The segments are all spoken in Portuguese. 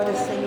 Se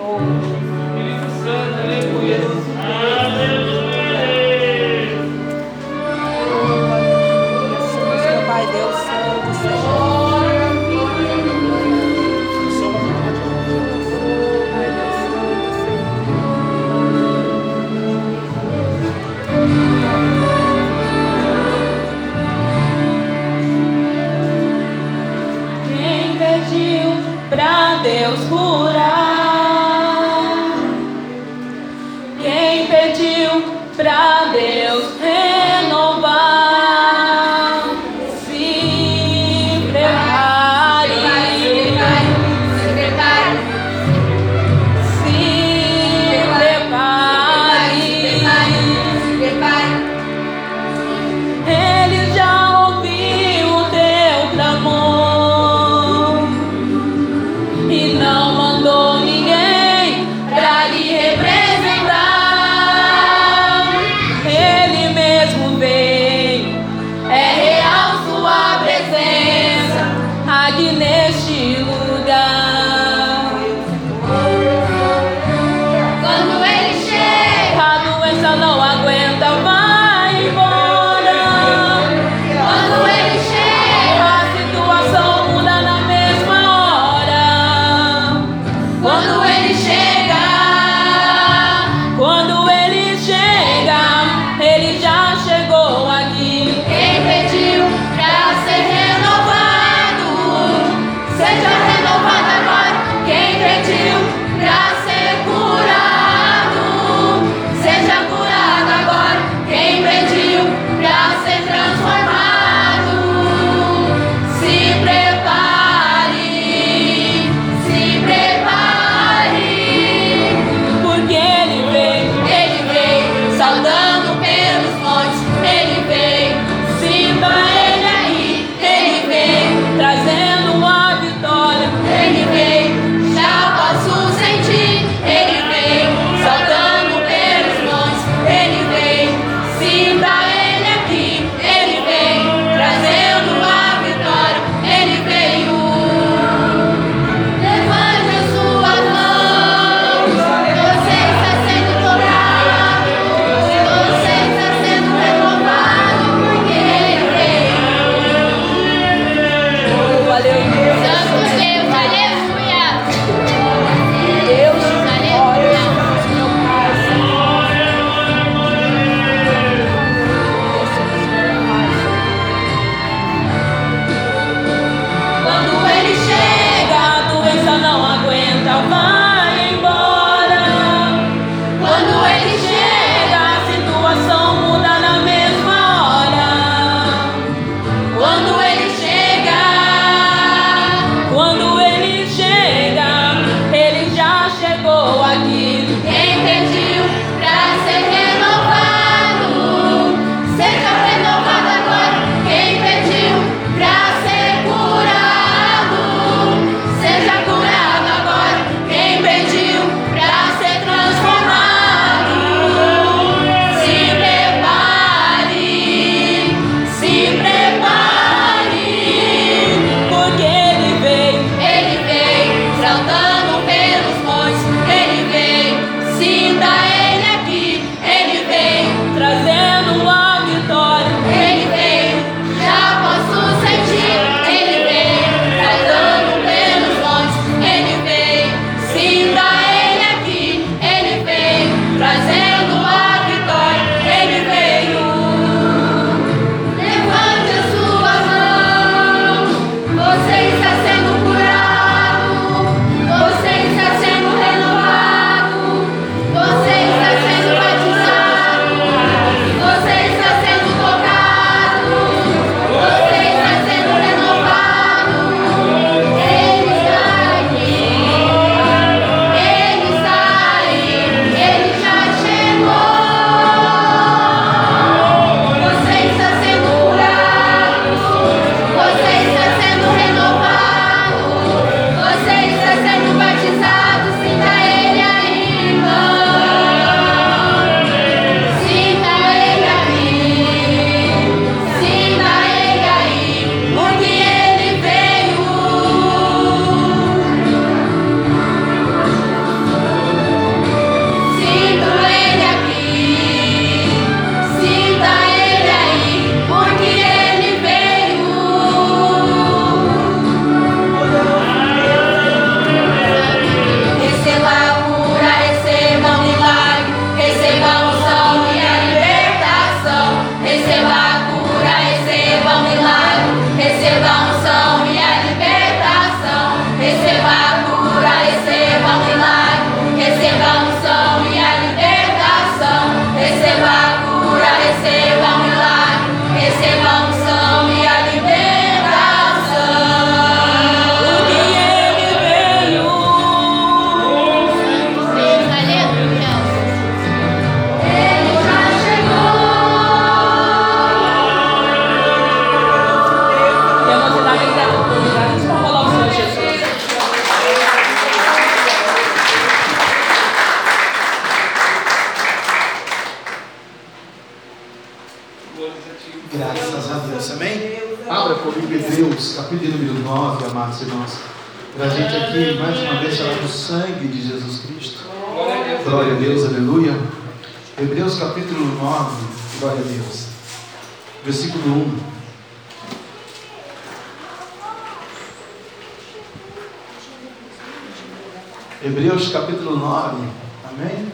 Hebreus capítulo 9, amém?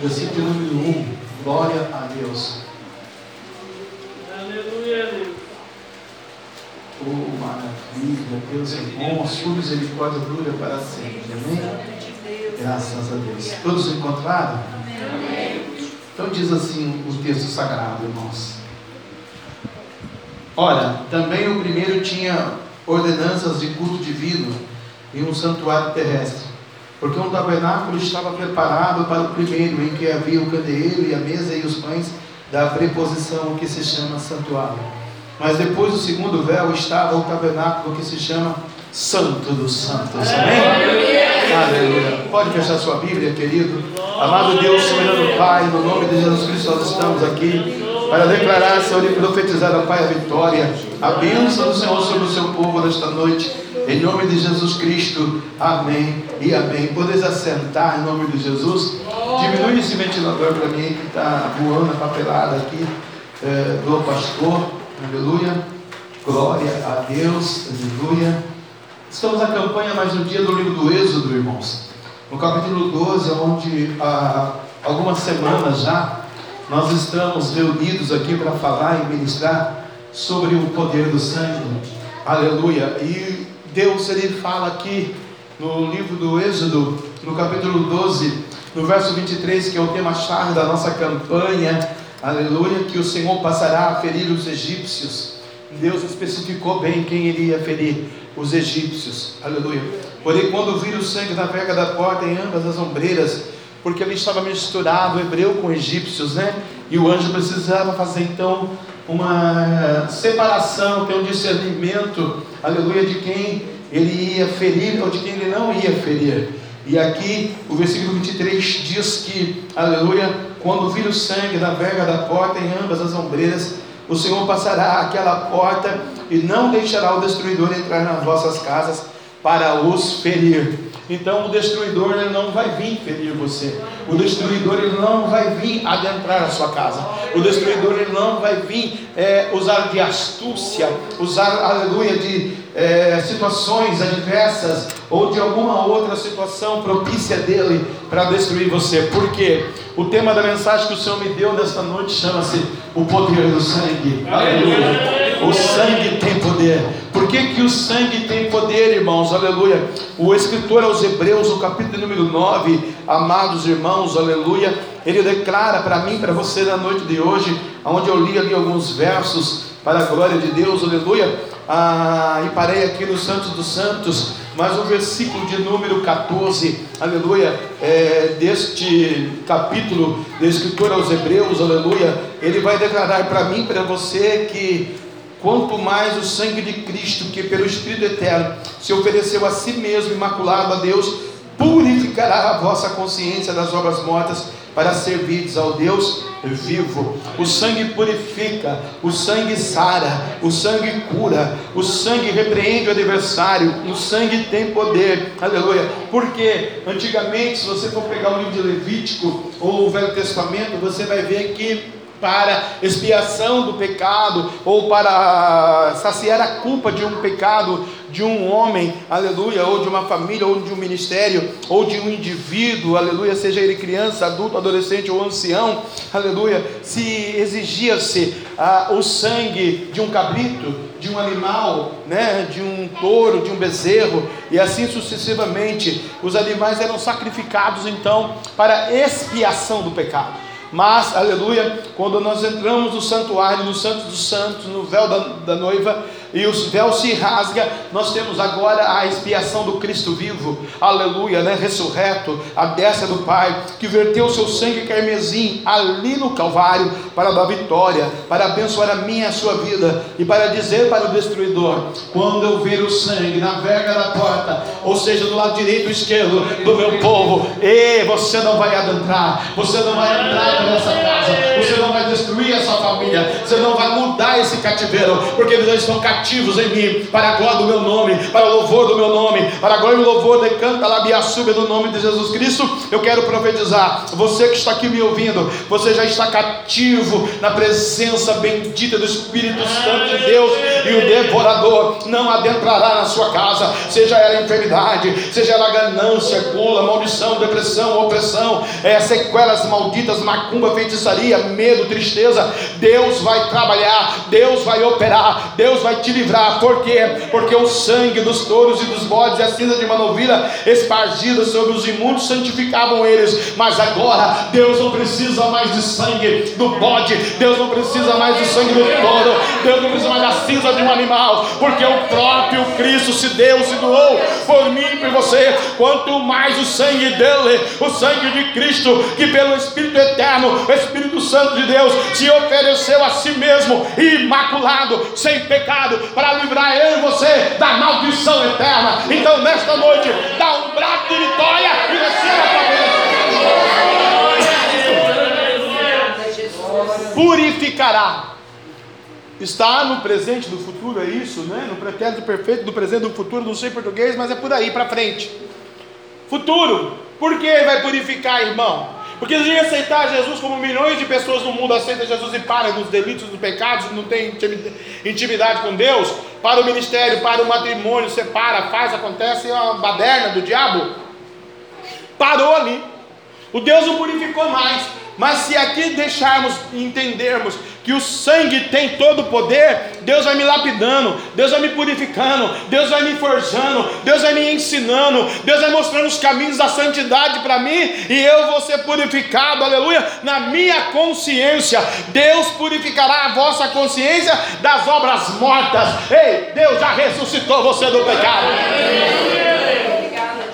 Versículo número 1, glória a Deus. Oh, maravilha, Deus é bom, a sua misericórdia dura para sempre. Amém? Graças a Deus. Todos encontraram? Então diz assim o texto sagrado, irmãos. Ora, também o primeiro tinha ordenanças de culto divino e um santuário terrestre. Porque um tabernáculo estava preparado para o primeiro, em que havia o candeeiro e a mesa e os pães da preposição que se chama santuário. Mas depois do segundo véu estava o tabernáculo que se chama Santo dos Santos. Amém? Aleluia. Pode fechar sua Bíblia, querido. Amado Deus, soberano Pai, no nome de Jesus Cristo, nós estamos aqui para declarar, Senhor, e profetizar a Pai a vitória, a bênção do Senhor sobre o seu povo nesta noite. Em nome de Jesus Cristo, amém e amém. Podeis assentar em nome de Jesus. Diminui esse ventilador para mim que está voando a papelada aqui é, do pastor. Aleluia. Glória a Deus. Aleluia. Estamos na campanha mais um dia do livro do Êxodo, irmãos. No capítulo 12, onde há algumas semanas já nós estamos reunidos aqui para falar e ministrar sobre o poder do sangue. Aleluia. E Deus ele fala aqui no livro do Êxodo, no capítulo 12, no verso 23, que é o tema-chave da nossa campanha aleluia, que o Senhor passará a ferir os egípcios. Deus especificou bem quem iria ferir os egípcios, aleluia. Porém, quando vir o sangue na verga da porta em ambas as ombreiras, porque ali estava misturado hebreu com egípcios, né? E o anjo precisava fazer então uma separação, ter um discernimento, aleluia, de quem ele ia ferir ou de quem ele não ia ferir. E aqui o versículo 23 diz que, aleluia, quando vir o sangue na verga da porta em ambas as ombreiras, o Senhor passará aquela porta e não deixará o destruidor entrar nas vossas casas para os ferir. Então o destruidor ele não vai vir ferir você. O destruidor ele não vai vir adentrar a sua casa. O destruidor ele não vai vir é, usar de astúcia, usar aleluia de é, situações adversas ou de alguma outra situação propícia dele para destruir você. Por quê? O tema da mensagem que o Senhor me deu nesta noite chama-se o poder do sangue. Aleluia. O sangue tem poder. Por que, que o sangue tem poder, irmãos? Aleluia. O escritor aos Hebreus, no capítulo número 9, amados irmãos, aleluia, ele declara para mim, para você na noite de hoje, onde eu li ali alguns versos para a glória de Deus, aleluia. Ah, e parei aqui no Santos dos Santos, mas o versículo de número 14, aleluia, é, deste capítulo da Escritura aos Hebreus, aleluia, ele vai declarar para mim, para você, que quanto mais o sangue de Cristo, que pelo Espírito Eterno se ofereceu a si mesmo, imaculado a Deus, purificará a vossa consciência das obras mortas para servir ao Deus vivo. O sangue purifica, o sangue sara, o sangue cura, o sangue repreende o adversário, o sangue tem poder. Aleluia. Porque antigamente, se você for pegar o livro de Levítico ou o Velho Testamento, você vai ver que para expiação do pecado ou para saciar a culpa de um pecado de um homem, aleluia, ou de uma família, ou de um ministério, ou de um indivíduo, aleluia, seja ele criança, adulto, adolescente ou ancião, aleluia, se exigia-se ah, o sangue de um cabrito, de um animal, né, de um touro, de um bezerro, e assim sucessivamente, os animais eram sacrificados então para expiação do pecado. Mas, aleluia, quando nós entramos no santuário, no Santo dos Santos, no véu da, da noiva, e o véu se rasga, nós temos agora a expiação do Cristo vivo, aleluia, né? ressurreto, a destra do Pai, que verteu o seu sangue carmesim ali no Calvário para dar vitória, para abençoar a minha e a sua vida e para dizer para o destruidor: quando eu ver o sangue na verga da porta, ou seja, do lado direito ou esquerdo do meu povo, e você não vai adentrar, você não vai entrar nessa casa, você não vai destruir essa família, você não vai mudar esse cativeiro, porque eles estão cativos ativos em mim, para a glória do meu nome, para o louvor do meu nome, para a glória e o louvor de canta labiaçuba do nome de Jesus Cristo. Eu quero profetizar, você que está aqui me ouvindo, você já está cativo na presença bendita do Espírito Santo de Deus e o devorador não adentrará na sua casa, seja ela enfermidade, seja ela ganância, gula, maldição, depressão, opressão, é, sequelas malditas, macumba, feitiçaria, medo, tristeza. Deus vai trabalhar, Deus vai operar, Deus vai te livrar. Por quê? Porque o sangue dos touros e dos bodes e a cinza de uma novilha espargida sobre os imundos santificavam eles. Mas agora Deus não precisa mais de sangue do bode, Deus não precisa mais do sangue do touro, Deus não precisa mais da cinza de um animal, porque o próprio Cristo se deu, se doou por mim e por você. Quanto mais o sangue dele, o sangue de Cristo, que pelo Espírito eterno, o Espírito Santo de Deus, se ofereceu a si mesmo, imaculado, sem pecado, para livrar eu e você da maldição eterna. Então, nesta noite, dá um braço de vitória e receba a Purificará está no presente do futuro, é isso, né? No pretérito perfeito do presente do futuro, não sei português, mas é por aí para frente. Futuro, por que vai purificar, irmão? Porque se aceitar Jesus como milhões de pessoas no mundo aceitam Jesus e param nos delitos, nos pecados, não tem intimidade com Deus, para o ministério, para o matrimônio, separa, faz, acontece, é uma baderna do diabo. Parou ali. O Deus não purificou mais. Mas se aqui deixarmos entendermos que o sangue tem todo o poder, Deus vai me lapidando, Deus vai me purificando, Deus vai me forjando, Deus vai me ensinando, Deus vai mostrando os caminhos da santidade para mim e eu vou ser purificado, aleluia, na minha consciência. Deus purificará a vossa consciência das obras mortas. Ei, Deus já ressuscitou você do pecado.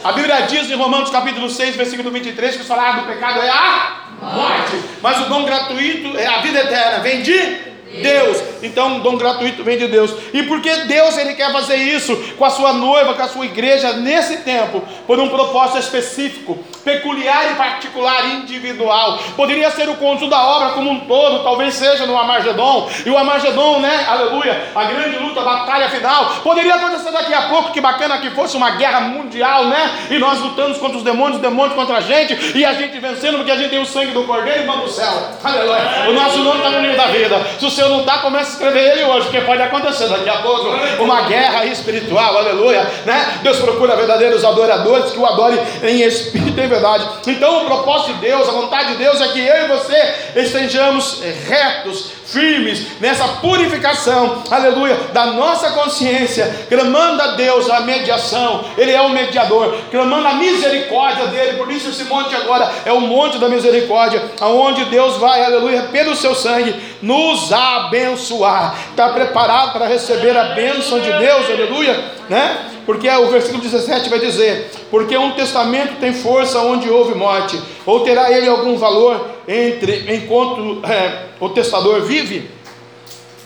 A Bíblia diz em Romanos capítulo 6, versículo 23, que o salário do pecado é a morte. Mas o dom gratuito é a vida eterna. Vem de Deus. Então, um dom gratuito vem de Deus. E porque Deus ele quer fazer isso com a sua noiva, com a sua igreja nesse tempo, por um propósito específico, peculiar e particular, individual. Poderia ser o conjunto da obra como um todo, talvez seja no Amargedon. E o Amargedon, né? Aleluia, a grande luta, a batalha final. Poderia acontecer daqui a pouco, que bacana que fosse uma guerra mundial, né? E nós lutamos contra os demônios, os demônios contra a gente, e a gente vencendo porque a gente tem o sangue do Cordeiro e vamos céu. Aleluia. O nosso nome está no livro da vida. Se o seu não está, comece a escrever ele hoje, porque pode acontecer daqui a pouco uma guerra espiritual, aleluia, né? Deus procura verdadeiros adoradores que o adorem em espírito e em verdade. Então, o propósito de Deus, a vontade de Deus é que eu e você estejamos retos, firmes nessa purificação, aleluia, da nossa consciência, clamando a Deus a mediação, Ele é o mediador, clamando a misericórdia dele, por isso esse monte agora é o monte da misericórdia, aonde Deus vai, aleluia, pelo seu sangue, nos abençoar, está preparado para receber a bênção de Deus, aleluia, né? Porque o versículo 17 vai dizer: Porque um testamento tem força onde houve morte, ou terá ele algum valor entre enquanto é, o testador vive?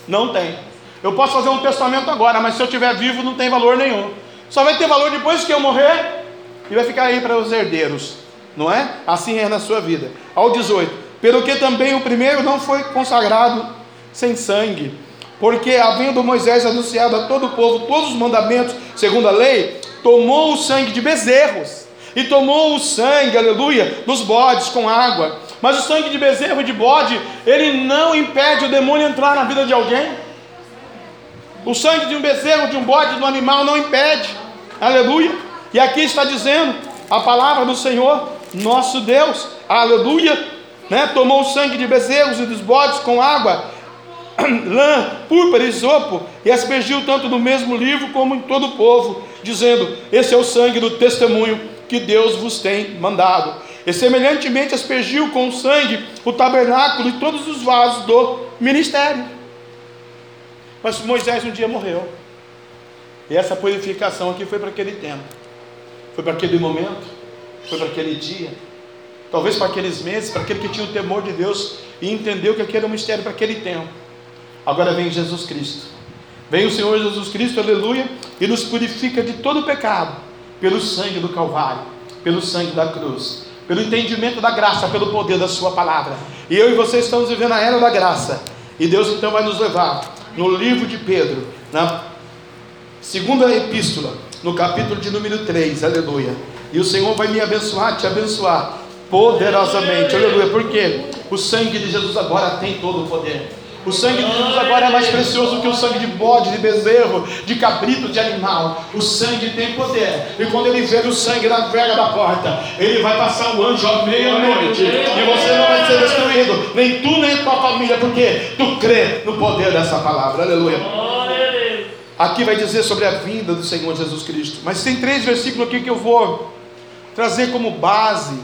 Não tem. Eu posso fazer um testamento agora, mas se eu estiver vivo não tem valor nenhum. Só vai ter valor depois que eu morrer e vai ficar aí para os herdeiros, não é? Assim é na sua vida. Ao 18: Pelo que também o primeiro não foi consagrado sem sangue porque havendo Moisés anunciado a todo o povo todos os mandamentos, segundo a lei, tomou o sangue de bezerros e tomou o sangue, aleluia, dos bodes com água. Mas o sangue de bezerro e de bode, ele não impede o demônio entrar na vida de alguém. O sangue de um bezerro, de um bode, de um animal não impede. Aleluia. E aqui está dizendo a palavra do Senhor, nosso Deus. Aleluia. Né? Tomou o sangue de bezerros e dos bodes com água lã, púrpura e sopo, e aspergiu tanto no mesmo livro como em todo o povo, dizendo: Esse é o sangue do testemunho que Deus vos tem mandado. E semelhantemente aspergiu com sangue o tabernáculo e todos os vasos do ministério. Mas Moisés um dia morreu. E essa purificação aqui foi para aquele tempo, foi para aquele momento, foi para aquele dia, talvez para aqueles meses, para aquele que tinha o temor de Deus e entendeu que aquele era um mistério para aquele tempo. Agora vem Jesus Cristo. Vem o Senhor Jesus Cristo, aleluia, e nos purifica de todo pecado, pelo sangue do Calvário, pelo sangue da cruz, pelo entendimento da graça, pelo poder da Sua palavra. E eu e você estamos vivendo a era da graça. E Deus então vai nos levar no livro de Pedro, na segunda epístola, no capítulo de número 3, aleluia. E o Senhor vai me abençoar, te abençoar poderosamente, aleluia, porque o sangue de Jesus agora tem todo o poder. O sangue de Jesus agora é mais precioso que o sangue de bode, de bezerro, de cabrito, de animal. O sangue tem poder. E quando ele ver o sangue na verga da porta, ele vai passar o anjo à meia-noite. E você não vai ser destruído, nem tu, nem tua família, porque tu crê no poder dessa palavra. Aleluia. Aqui vai dizer sobre a vinda do Senhor Jesus Cristo. Mas tem três versículos aqui que eu vou trazer como base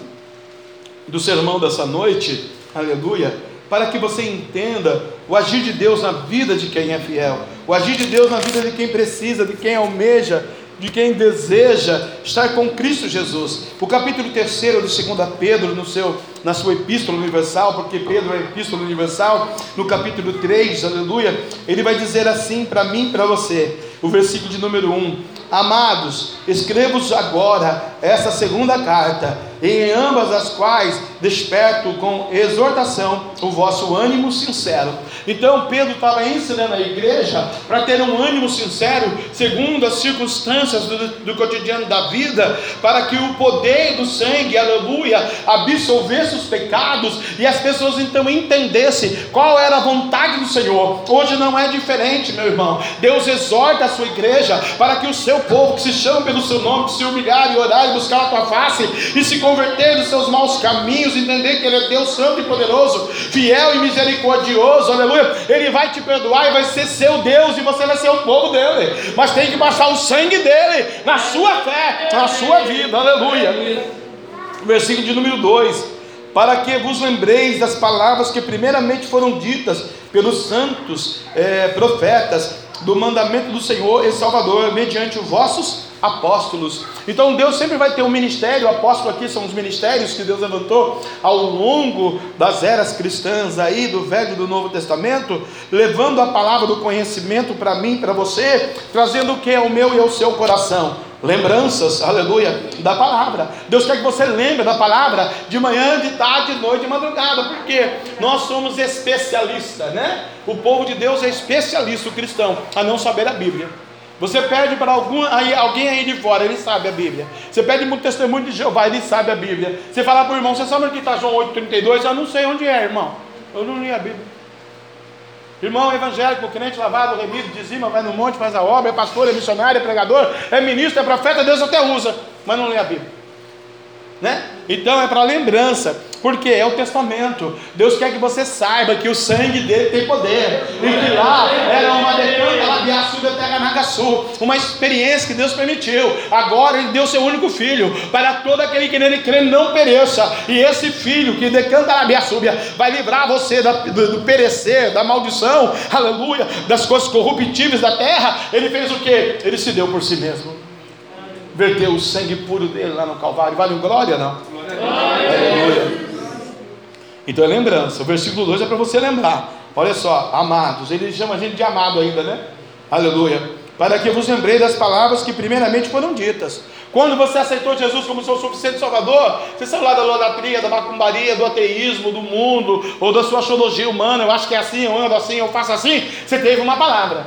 do sermão dessa noite. Aleluia para que você entenda o agir de Deus na vida de quem é fiel, o agir de Deus na vida de quem precisa, de quem almeja, de quem deseja estar com Cristo Jesus. O capítulo 3 de 2 Pedro, no seu, na sua epístola universal, porque Pedro é epístola universal, no capítulo 3, aleluia, ele vai dizer assim para mim e para você, o versículo de número 1: Amados, escrevo-vos agora essa segunda carta em ambas as quais desperto com exortação o vosso ânimo sincero. Então Pedro estava ensinando a igreja para ter um ânimo sincero, segundo as circunstâncias do, do, cotidiano da vida, para que o poder do sangue, aleluia, absolvesse os pecados e as pessoas então entendessem qual era a vontade do Senhor. Hoje não é diferente, meu irmão. Deus exorta a sua igreja para que o seu povo, que se chama pelo seu nome, se humilhar e orar e buscar a tua face e se converter dos seus maus caminhos, entender que Ele é Deus Santo e poderoso, fiel e misericordioso, aleluia. Ele vai te perdoar e vai ser seu Deus, e você vai ser o povo dele, mas tem que baixar o sangue dele na sua fé, na sua vida, aleluia. Versículo de número 2: Para que vos lembreis das palavras que primeiramente foram ditas pelos santos é, profetas, do mandamento do Senhor e Salvador, mediante os vossos apóstolos. Então Deus sempre vai ter um ministério, o apóstolo aqui são os ministérios que Deus levantou ao longo das eras cristãs aí do Velho e do Novo Testamento, levando a palavra do conhecimento para mim, para você, trazendo o que é o meu e o seu coração. Lembranças, aleluia, da palavra. Deus quer que você lembre da palavra de manhã, de tarde, de noite, de madrugada, porque nós somos especialistas, né? O povo de Deus é especialista, o cristão, a não saber a Bíblia. Você pede para algum, aí, alguém aí de fora, ele sabe a Bíblia. Você pede muito testemunho de Jeová, ele sabe a Bíblia. Você fala para o irmão, você sabe onde está João 8,32? Eu não sei onde é, irmão. Eu não li a Bíblia. Irmão evangélico, crente lavado, remido, dizima, vai no monte, faz a obra, é pastor, é missionário, é pregador, é ministro, é profeta, Deus até usa, mas não lê a Bíblia. Né? Então é para lembrança, porque é o testamento. Deus quer que você saiba que o sangue dele tem poder, e que lá era uma da uma experiência que Deus permitiu. Agora ele deu seu único filho, para todo aquele que nele crê não pereça, e esse filho que decanta labiaçúbia vai livrar você do, do perecer, da maldição, aleluia, das coisas corruptíveis da terra. Ele fez o que? Ele se deu por si mesmo verteu o sangue puro dele lá no Calvário. Vale um glória, não? Aleluia. Então é lembrança. O versículo 2 é para você lembrar. Olha só, amados. Ele chama a gente de amado ainda, né? Aleluia. Para que vos lembrei das palavras que primeiramente foram ditas. Quando você aceitou Jesus como seu suficiente salvador, você saiu lá da idolatria, da macumbaria, do ateísmo, do mundo, ou da sua astrologia humana, eu acho que é assim, eu ando assim, eu faço assim. Você teve uma palavra.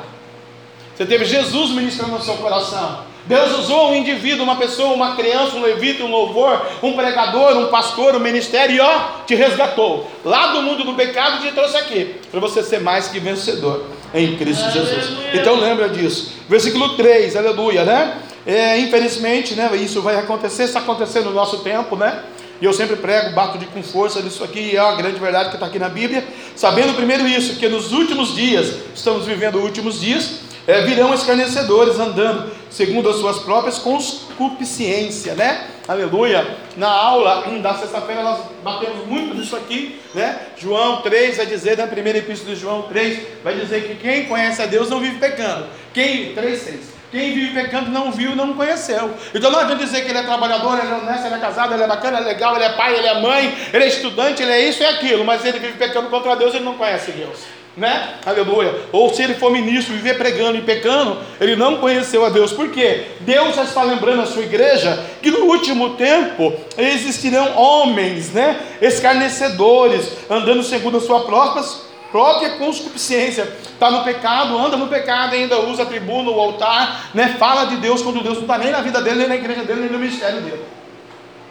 Você teve Jesus ministrando no seu coração. Deus usou um indivíduo, uma pessoa, uma criança, um levita, um louvor, um pregador, um pastor, um ministério e ó, te resgatou. Lá do mundo do pecado te trouxe aqui, para você ser mais que vencedor em Cristo Jesus. Então lembra disso. Versículo 3, aleluia, né? É, infelizmente, né, isso vai acontecer, está acontecendo no nosso tempo, né? E eu sempre prego, bato de com força nisso aqui, e é uma grande verdade que está aqui na Bíblia. Sabendo primeiro isso, que nos últimos dias, estamos vivendo últimos dias, é, virão escarnecedores andando segundo as suas próprias concupiscência, né? Aleluia. Na aula da sexta-feira nós batemos muito nisso aqui, né? João 3 vai dizer, na primeira epístola de João 3, vai dizer que quem conhece a Deus não vive pecando. Quem, 3, 6. Quem vive pecando não viu, não conheceu. Então não adianta dizer que ele é trabalhador, ele é honesto, ele é casado, ele é bacana, ele é legal, ele é pai, ele é mãe, ele é estudante, ele é isso e aquilo, mas ele vive pecando contra Deus, ele não conhece Deus né? Aleluia. Ou se ele for ministro, viver pregando e pecando, ele não conheceu a Deus. Por quê? Deus já está lembrando a sua igreja que no último tempo existirão homens, né? Escarnecedores, andando segundo suas próprias própria conscupiscência. Está no pecado, anda no pecado, ainda usa a tribuna, o altar, né? fala de Deus quando Deus não está nem na vida dele, nem na igreja dele, nem no ministério dele.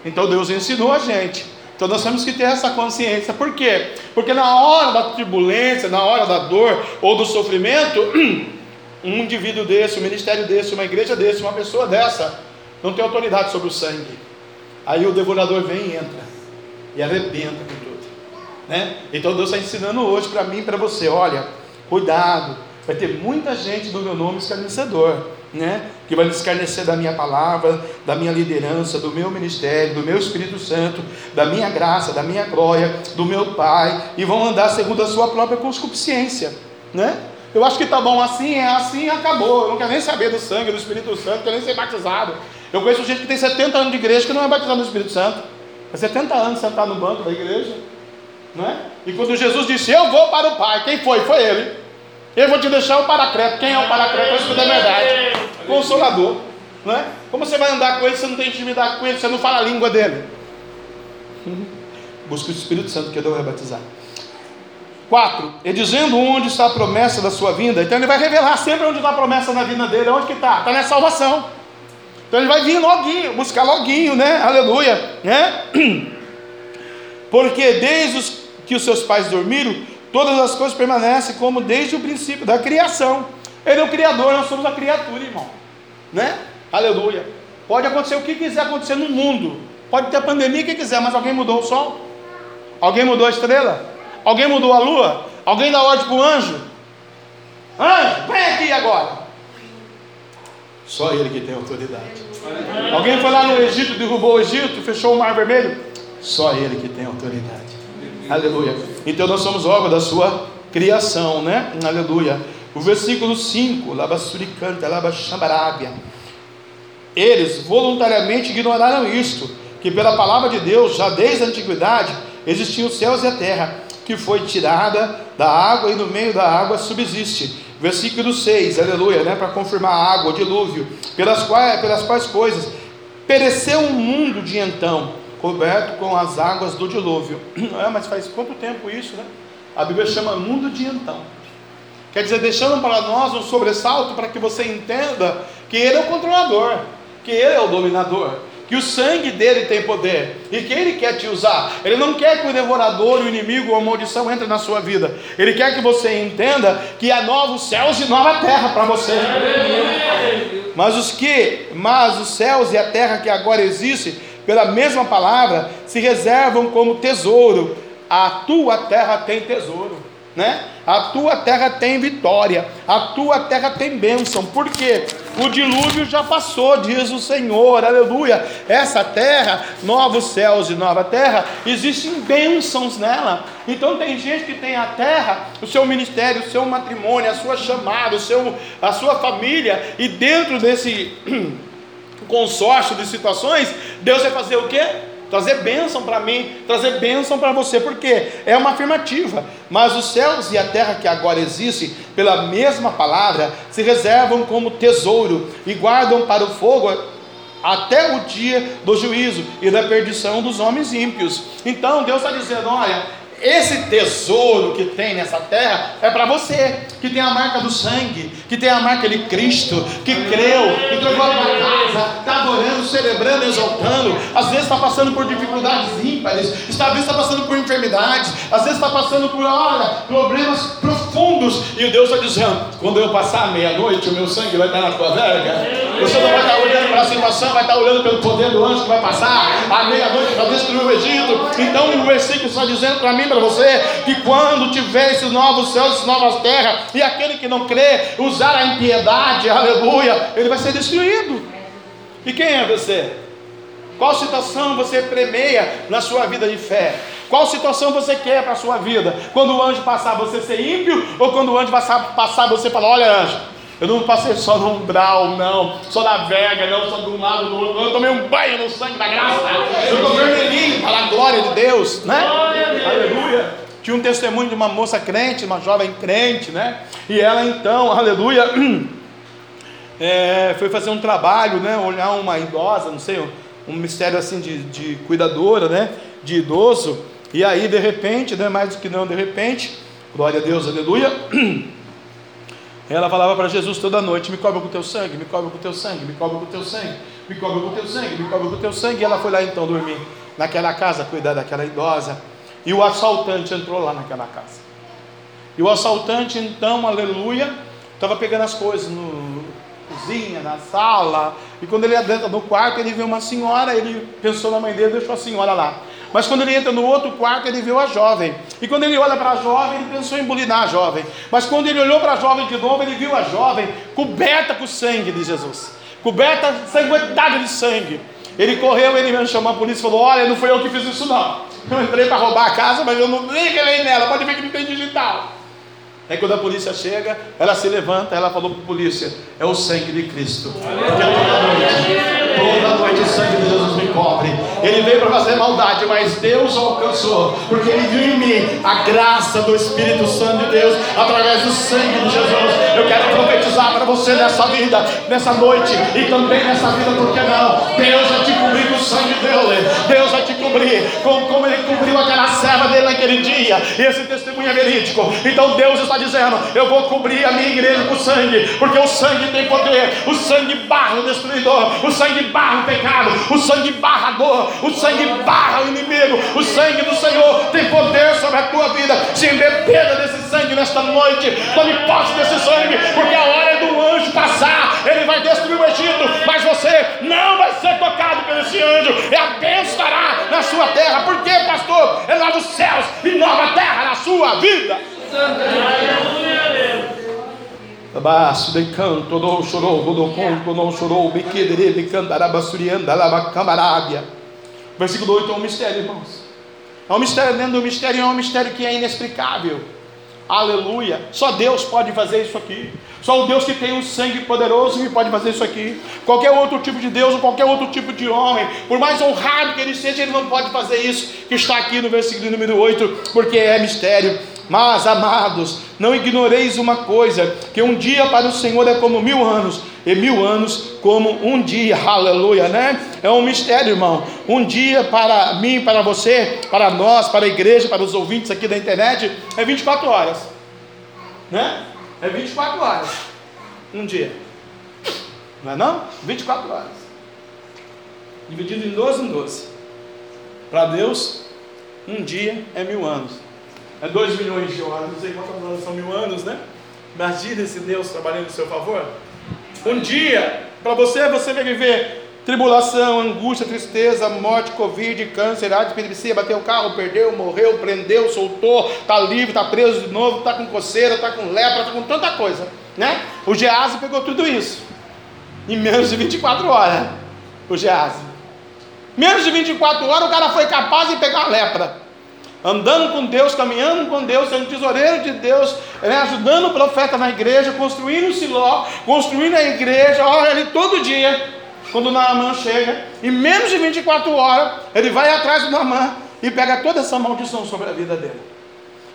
Então Deus ensinou a gente. Então nós temos que ter essa consciência. Por quê? Porque na hora da turbulência, na hora da dor ou do sofrimento, um indivíduo desse, um ministério desse, uma igreja desse, uma pessoa dessa, não tem autoridade sobre o sangue. Aí o devorador vem e entra e arrebenta com tudo. Né? Então Deus está ensinando hoje para mim e para você: olha, cuidado, vai ter muita gente do meu nome escarnecedor. Né? que vai escarnecer da minha palavra, da minha liderança, do meu ministério, do meu Espírito Santo, da minha graça, da minha glória, do meu Pai, e vão andar segundo a sua própria consciência, né? Eu acho que tá bom assim, é assim, acabou. Eu não quero nem saber do sangue, do Espírito Santo, quero nem ser batizado. Eu conheço gente que tem 70 anos de igreja que não é batizado no Espírito Santo. É 70 anos sentado no banco da igreja. Não é? E quando Jesus disse, eu vou para o Pai, quem foi? Foi ele. Eu vou te deixar o paracreto. Quem é o paracreto? Isso é verdade. Consolador. Não é? Como você vai andar com ele você não tem intimidade com ele, você não fala a língua dele? Busque o Espírito Santo que eu vai batizar. 4. E dizendo onde está a promessa da sua vinda. Então ele vai revelar sempre onde está a promessa na vinda dele. Onde que está? Está na salvação. Então ele vai vir loguinho, buscar loguinho, né? Aleluia. Né? Porque desde os que os seus pais dormiram, todas as coisas permanecem como desde o princípio da criação. Ele é o Criador, nós somos a criatura, irmão. Né? Aleluia. Pode acontecer o que quiser acontecer no mundo. Pode ter pandemia que quiser, mas alguém mudou o sol? Alguém mudou a estrela? Alguém mudou a lua? Alguém dá ordem para o anjo? Anjo, vem aqui agora. Só ele que tem autoridade. Alguém foi lá no Egito, derrubou o Egito, fechou o mar vermelho? Só ele que tem autoridade. Aleluia. Então nós somos obra da sua criação, né? Aleluia. O versículo 5, Labassuricanta, Labashambarábia. Eles voluntariamente ignoraram isto, que pela palavra de Deus, já desde a antiguidade, existiam os céus e a terra, que foi tirada da água e no meio da água subsiste. Versículo 6, aleluia, né? Para confirmar a água, o dilúvio, pelas quais, pelas quais coisas pereceu o mundo de então, coberto com as águas do dilúvio. É, mas faz quanto tempo isso, né? A Bíblia chama mundo de então. Quer dizer, deixando para nós um sobressalto para que você entenda que Ele é o controlador, que Ele é o dominador, que o sangue dele tem poder e que Ele quer te usar. Ele não quer que o devorador, o inimigo ou a maldição entre na sua vida. Ele quer que você entenda que há novos céus e nova terra para você. Mas os que, mas os céus e a terra que agora existem, pela mesma palavra, se reservam como tesouro. A tua terra tem tesouro né? A tua terra tem vitória, a tua terra tem bênção, porque o dilúvio já passou, diz o Senhor, aleluia. Essa terra, novos céus e nova terra, existem bênçãos nela. Então tem gente que tem a terra, o seu ministério, o seu matrimônio, a sua chamada, o seu, a sua família, e dentro desse consórcio de situações, Deus vai fazer o quê? trazer bênção para mim, trazer bênção para você, porque é uma afirmativa. Mas os céus e a terra que agora existem, pela mesma palavra, se reservam como tesouro e guardam para o fogo até o dia do juízo e da perdição dos homens ímpios. Então Deus está dizendo: olha, esse tesouro que tem nessa terra é para você, que tem a marca do sangue, que tem a marca de Cristo, que creu, entregou a casa, está adorando, celebrando, exaltando. Às vezes está passando por dificuldades ímpares, às vezes está passando por enfermidades, às vezes está passando por, olha, problemas profundos. E Deus está dizendo: quando eu passar meia-noite, o meu sangue vai estar na tua verga. Você não vai estar olhando para a situação, vai estar olhando pelo poder do anjo que vai passar à meia-noite para destruir o Egito. Então o versículo está dizendo para mim para você que quando tiver esses novos céus, essas novas terras, e aquele que não crê usar a impiedade, aleluia, ele vai ser destruído. E quem é você? Qual situação você premeia na sua vida de fé? Qual situação você quer para a sua vida? Quando o anjo passar, você ser ímpio? Ou quando o anjo passar, passar você falar: Olha, anjo, eu não passei só no umbral, não, só na verga, não, só de um lado do outro. Eu tomei um banho no sangue da graça. Eu estou vermelhinho para a glória de Deus, né? Aleluia. Tinha um testemunho de uma moça crente, uma jovem crente, né? E ela então, aleluia, é, foi fazer um trabalho, né? Olhar uma idosa, não sei, um, mistério assim de, de cuidadora, né? De idoso. E aí, de repente, né? Mais do que não, de repente, Glória a Deus, aleluia. Ela falava para Jesus toda noite: Me cobre com teu sangue, me cobre com teu sangue, me cobre com teu sangue, me cobre com teu sangue, me cobre com teu sangue. E ela foi lá então dormir naquela casa, cuidar daquela idosa. E o assaltante entrou lá naquela casa. E o assaltante, então, aleluia, estava pegando as coisas no cozinha, na sala. E quando ele entra no quarto, ele vê uma senhora. Ele pensou na mãe dele, deixou a senhora lá. Mas quando ele entra no outro quarto, ele viu a jovem. E quando ele olha para a jovem, ele pensou em bulinar a jovem. Mas quando ele olhou para a jovem de novo, ele viu a jovem coberta com sangue de Jesus. Coberta, sanguentada de sangue. Ele correu, ele mesmo chamou a polícia e falou: Olha, não foi eu que fiz isso não. Eu entrei para roubar a casa, mas eu não nem relei nela. Pode ver que não tem digital. Aí quando a polícia chega, ela se levanta, ela falou para a polícia: É o sangue de Cristo. Porque toda noite, o sangue de Jesus me cobre. Ele veio para fazer maldade, mas Deus o alcançou, porque ele viu em mim a graça do Espírito Santo de Deus através do sangue de Jesus. Eu quero profetizar para você nessa vida, nessa noite e também nessa vida, porque não? Deus vai te cobrir com o sangue dele. Deus vai te com, como ele cobriu aquela serva dele naquele dia. E esse testemunho é verídico. Então Deus está dizendo: Eu vou cobrir a minha igreja com sangue, porque o sangue tem poder. O sangue barra o destruidor, o sangue barra o pecado, o sangue barra a dor, o sangue barra o inimigo. O sangue do Senhor tem poder sobre a tua vida. Se embebeda desse sangue nesta noite, tome posse desse sangue, porque a hora é do anjo passar, ele vai destruir você não vai ser tocado por esse anjo, e a bênção estará na sua terra. Por quê, pastor? É lá dos céus e nova terra na sua vida. Abaixo de canto, chorou, não chorou, camarabia. Versículo 8 é um mistério, irmãos. É um mistério dentro do mistério, é um mistério que é inexplicável. Aleluia. Só Deus pode fazer isso aqui. Só o Deus que tem um sangue poderoso que pode fazer isso aqui. Qualquer outro tipo de Deus ou qualquer outro tipo de homem, por mais honrado que ele seja, ele não pode fazer isso que está aqui no versículo número 8, porque é mistério. Mas, amados, não ignoreis uma coisa: que um dia para o Senhor é como mil anos, e mil anos como um dia, aleluia, né? É um mistério, irmão. Um dia para mim, para você, para nós, para a igreja, para os ouvintes aqui da internet, é 24 horas, né? É 24 horas, um dia, não é não? 24 horas, dividido em 12 em 12. Para Deus, um dia é mil anos é 2 milhões de horas, não sei quantas horas são mil anos, né? Imagina esse Deus trabalhando em seu favor. Um dia, para você, você vai viver tribulação, angústia, tristeza, morte, covid, câncer, AIDS, epilepsia, bateu o carro, perdeu, morreu, prendeu, soltou, está livre, está preso de novo, está com coceira, está com lepra, está com tanta coisa, né? O Gease pegou tudo isso em menos de 24 horas. O Gease. Menos de 24 horas o cara foi capaz de pegar a lepra andando com Deus, caminhando com Deus, sendo tesoureiro de Deus, né, ajudando o profeta na igreja, construindo o Siló, construindo a igreja, olha ele todo dia, quando Naamã chega, em menos de 24 horas, ele vai atrás do Naamã e pega toda essa maldição sobre a vida dele.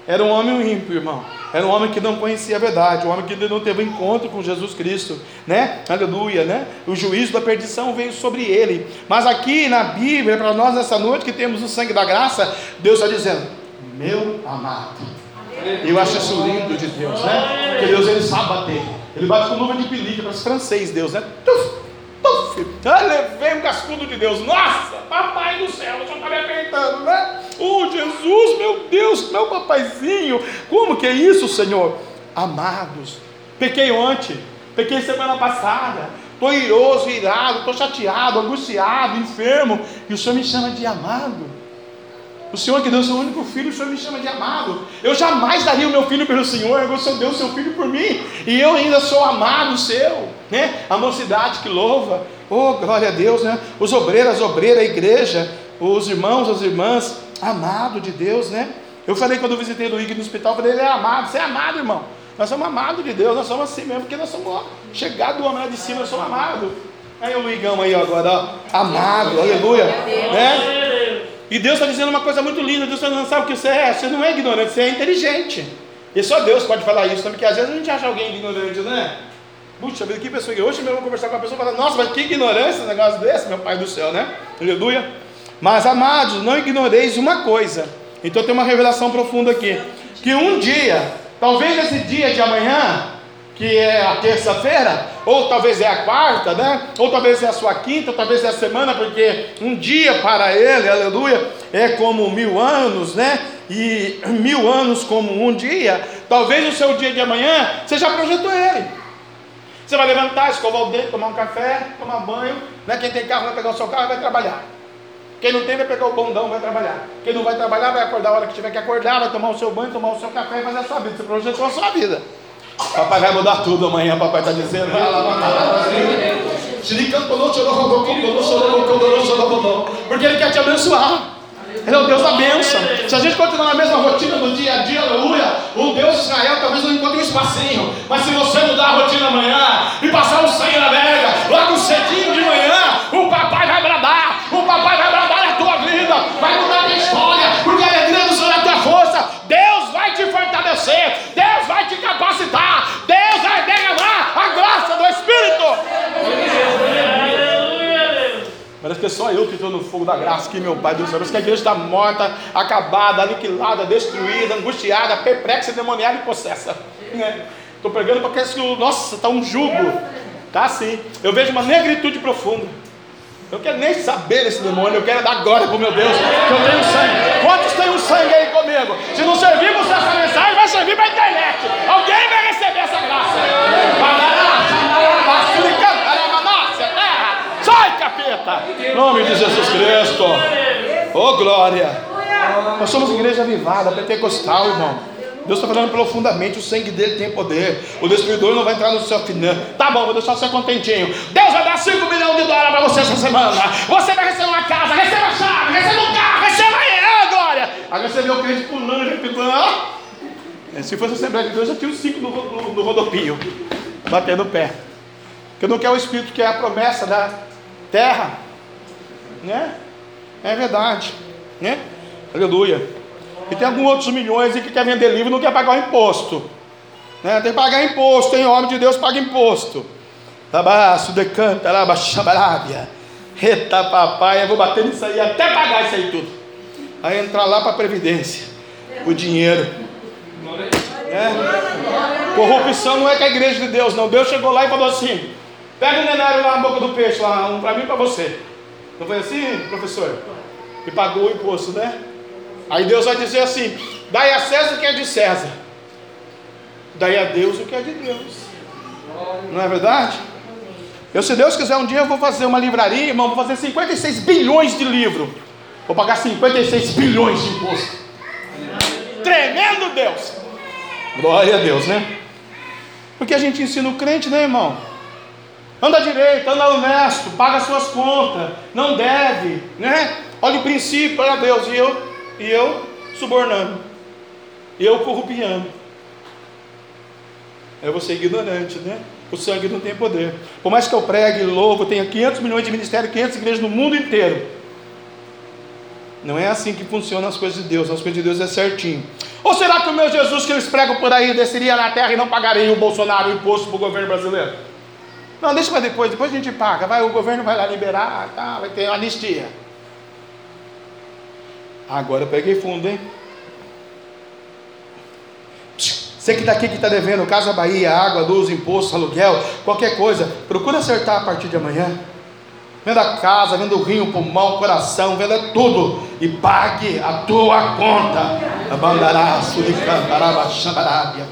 Era um homem ímpio, irmão. Era um homem que não conhecia a verdade, um homem que não teve encontro com Jesus Cristo, né? Aleluia, né? O juízo da perdição veio sobre ele. Mas aqui na Bíblia, para nós nessa noite que temos o sangue da graça, Deus está dizendo: Meu amado. Eu acho isso lindo de Deus, né? Porque Deus ele sabe bater. Ele bate com luva de pelica, para francês, Deus, né? Tuf, tuf. Ah, levei um cascudo de Deus. Nossa, papai do céu, o senhor está me apertando, né? Oh Jesus, meu Deus, meu papaizinho, como que é isso, Senhor? Amados, pequei ontem, pequei semana passada, estou iroso, irado, estou chateado, angustiado, enfermo, e o Senhor me chama de amado. O Senhor que deu seu único filho, o Senhor me chama de amado. Eu jamais daria o meu filho pelo Senhor, agora o Senhor deu o seu filho por mim, e eu ainda sou amado seu, né? A mocidade que louva, oh glória a Deus, né? Os obreiros, as obreiras, a igreja, os irmãos, as irmãs, amado de Deus, né? Eu falei quando eu visitei o Luigi no hospital, falei, ele é amado, você é amado, irmão. Nós somos amados de Deus, nós somos assim mesmo, porque nós somos chegados do homem lá de cima, nós somos amados. Aí o Luigão aí agora, ó, amado, aleluia. Né? E Deus está dizendo uma coisa muito linda, Deus está dizendo, sabe o que você é? Você não é ignorante, você é inteligente. E só Deus pode falar isso, porque às vezes a gente acha alguém ignorante, né? Puxa vida, que pessoa que hoje mesmo eu vou conversar com uma pessoa e falar, nossa, mas que ignorância esse negócio desse, meu pai do céu, né? Aleluia. Mas amados, não ignoreis uma coisa. Então tem uma revelação profunda aqui. que um dia, talvez esse dia de amanhã, que é a terça-feira, ou talvez é a quarta, né? Ou talvez é a sua quinta, ou talvez é a semana, porque um dia para ele, aleluia, é como mil anos, né? E mil anos como um dia. Talvez o seu dia de amanhã, você já projetou ele. Você vai levantar, escovar o dedo, tomar um café, tomar banho, né? Quem tem carro vai pegar o seu carro e vai trabalhar. Quem não tem vai pegar o bondão, vai trabalhar. Quem não vai trabalhar vai acordar a hora que tiver que acordar, vai tomar o seu banho, tomar o seu café e fazer a sua vida. Você projetou a sua vida. Papai vai mudar tudo amanhã, papai está dizendo. Porque Ele quer te abençoar. Ele é o Deus da bênção. Se a gente continuar na mesma rotina do dia a dia, aleluia, o Deus de Israel talvez não encontre um espacinho. Mas se você mudar a rotina amanhã e passar um sangue na vega, logo cedinho de manhã, o papai só eu que estou no fogo da graça aqui, meu Pai do céu. Que a igreja está morta, acabada, aniquilada, destruída, angustiada, perplexa, demoniada e possessa. Estou né? pregando porque que, nossa, está um jugo. Tá assim. Eu vejo uma negritude profunda. Eu quero nem saber desse demônio, eu quero dar glória para meu Deus, que eu tenho sangue. Quantos têm um sangue aí comigo? Se não servimos essa mensagem, vai servir para a internet. Alguém vai receber essa graça. Em nome de Jesus Cristo. Oh, glória! Nós somos igreja avivada, pentecostal, irmão. Deus está falando profundamente, o sangue dele tem poder. O destruidor não vai entrar no seu final. Tá bom, vou deixar você contentinho. Deus vai dar 5 milhões de dólares para você essa semana. Você vai receber uma casa, receba a chave, receba um carro, receba é, glória. Aí você vê o crente pulando, repetindo. Se fosse a Assembleia de Deus, já tinha os cinco no, no, no rodopio, batendo o pé. Porque não quer o Espírito, que é a promessa da terra, né? É verdade, né? Aleluia. E tem alguns outros milhões que quer vender livro e não quer pagar o imposto. Né? Tem que pagar imposto, tem homem de Deus paga imposto. Tabaço, decanta, labaxabarábia. Eita papai, eu vou bater nisso aí até pagar isso aí tudo. Aí entrar lá para a Previdência. O dinheiro. É. Corrupção não é com a igreja de Deus, não. Deus chegou lá e falou assim: Pega um denário lá na boca do peixe, lá, um para mim e para você. Não foi assim, professor? E pagou o imposto, né? Aí Deus vai dizer assim: dai a César o que é de César, dai a Deus o que é de Deus. Não é verdade? Eu, se Deus quiser, um dia eu vou fazer uma livraria, irmão, vou fazer 56 bilhões de livro. Vou pagar 56 bilhões de imposto. Tremendo Deus! Glória a Deus, né? Porque a gente ensina o crente, né, irmão? Anda direito, anda honesto, paga suas contas, não deve, né? Olha o princípio, olha Deus, e eu, e eu subornando, eu corrupiando. Vou ser ignorante, né? O sangue não tem poder. Por mais que eu pregue, louvo, tenha 500 milhões de ministérios, 500 igrejas no mundo inteiro. Não é assim que funcionam as coisas de Deus. As coisas de Deus é certinho. Ou será que o meu Jesus que eles pregam por aí desceria na terra e não pagaria o Bolsonaro o imposto para o governo brasileiro? Não, deixa para depois, depois a gente paga. Vai, o governo vai lá liberar, tá, vai ter anistia. Agora eu peguei fundo, hein? Você que daqui que está devendo Casa Bahia, água, luz, imposto, aluguel, qualquer coisa, procura acertar a partir de amanhã. Venda a casa, venda o rim, o pulmão, o coração, venda tudo e pague a tua conta. Abandará, suricantaraba, xambarábia.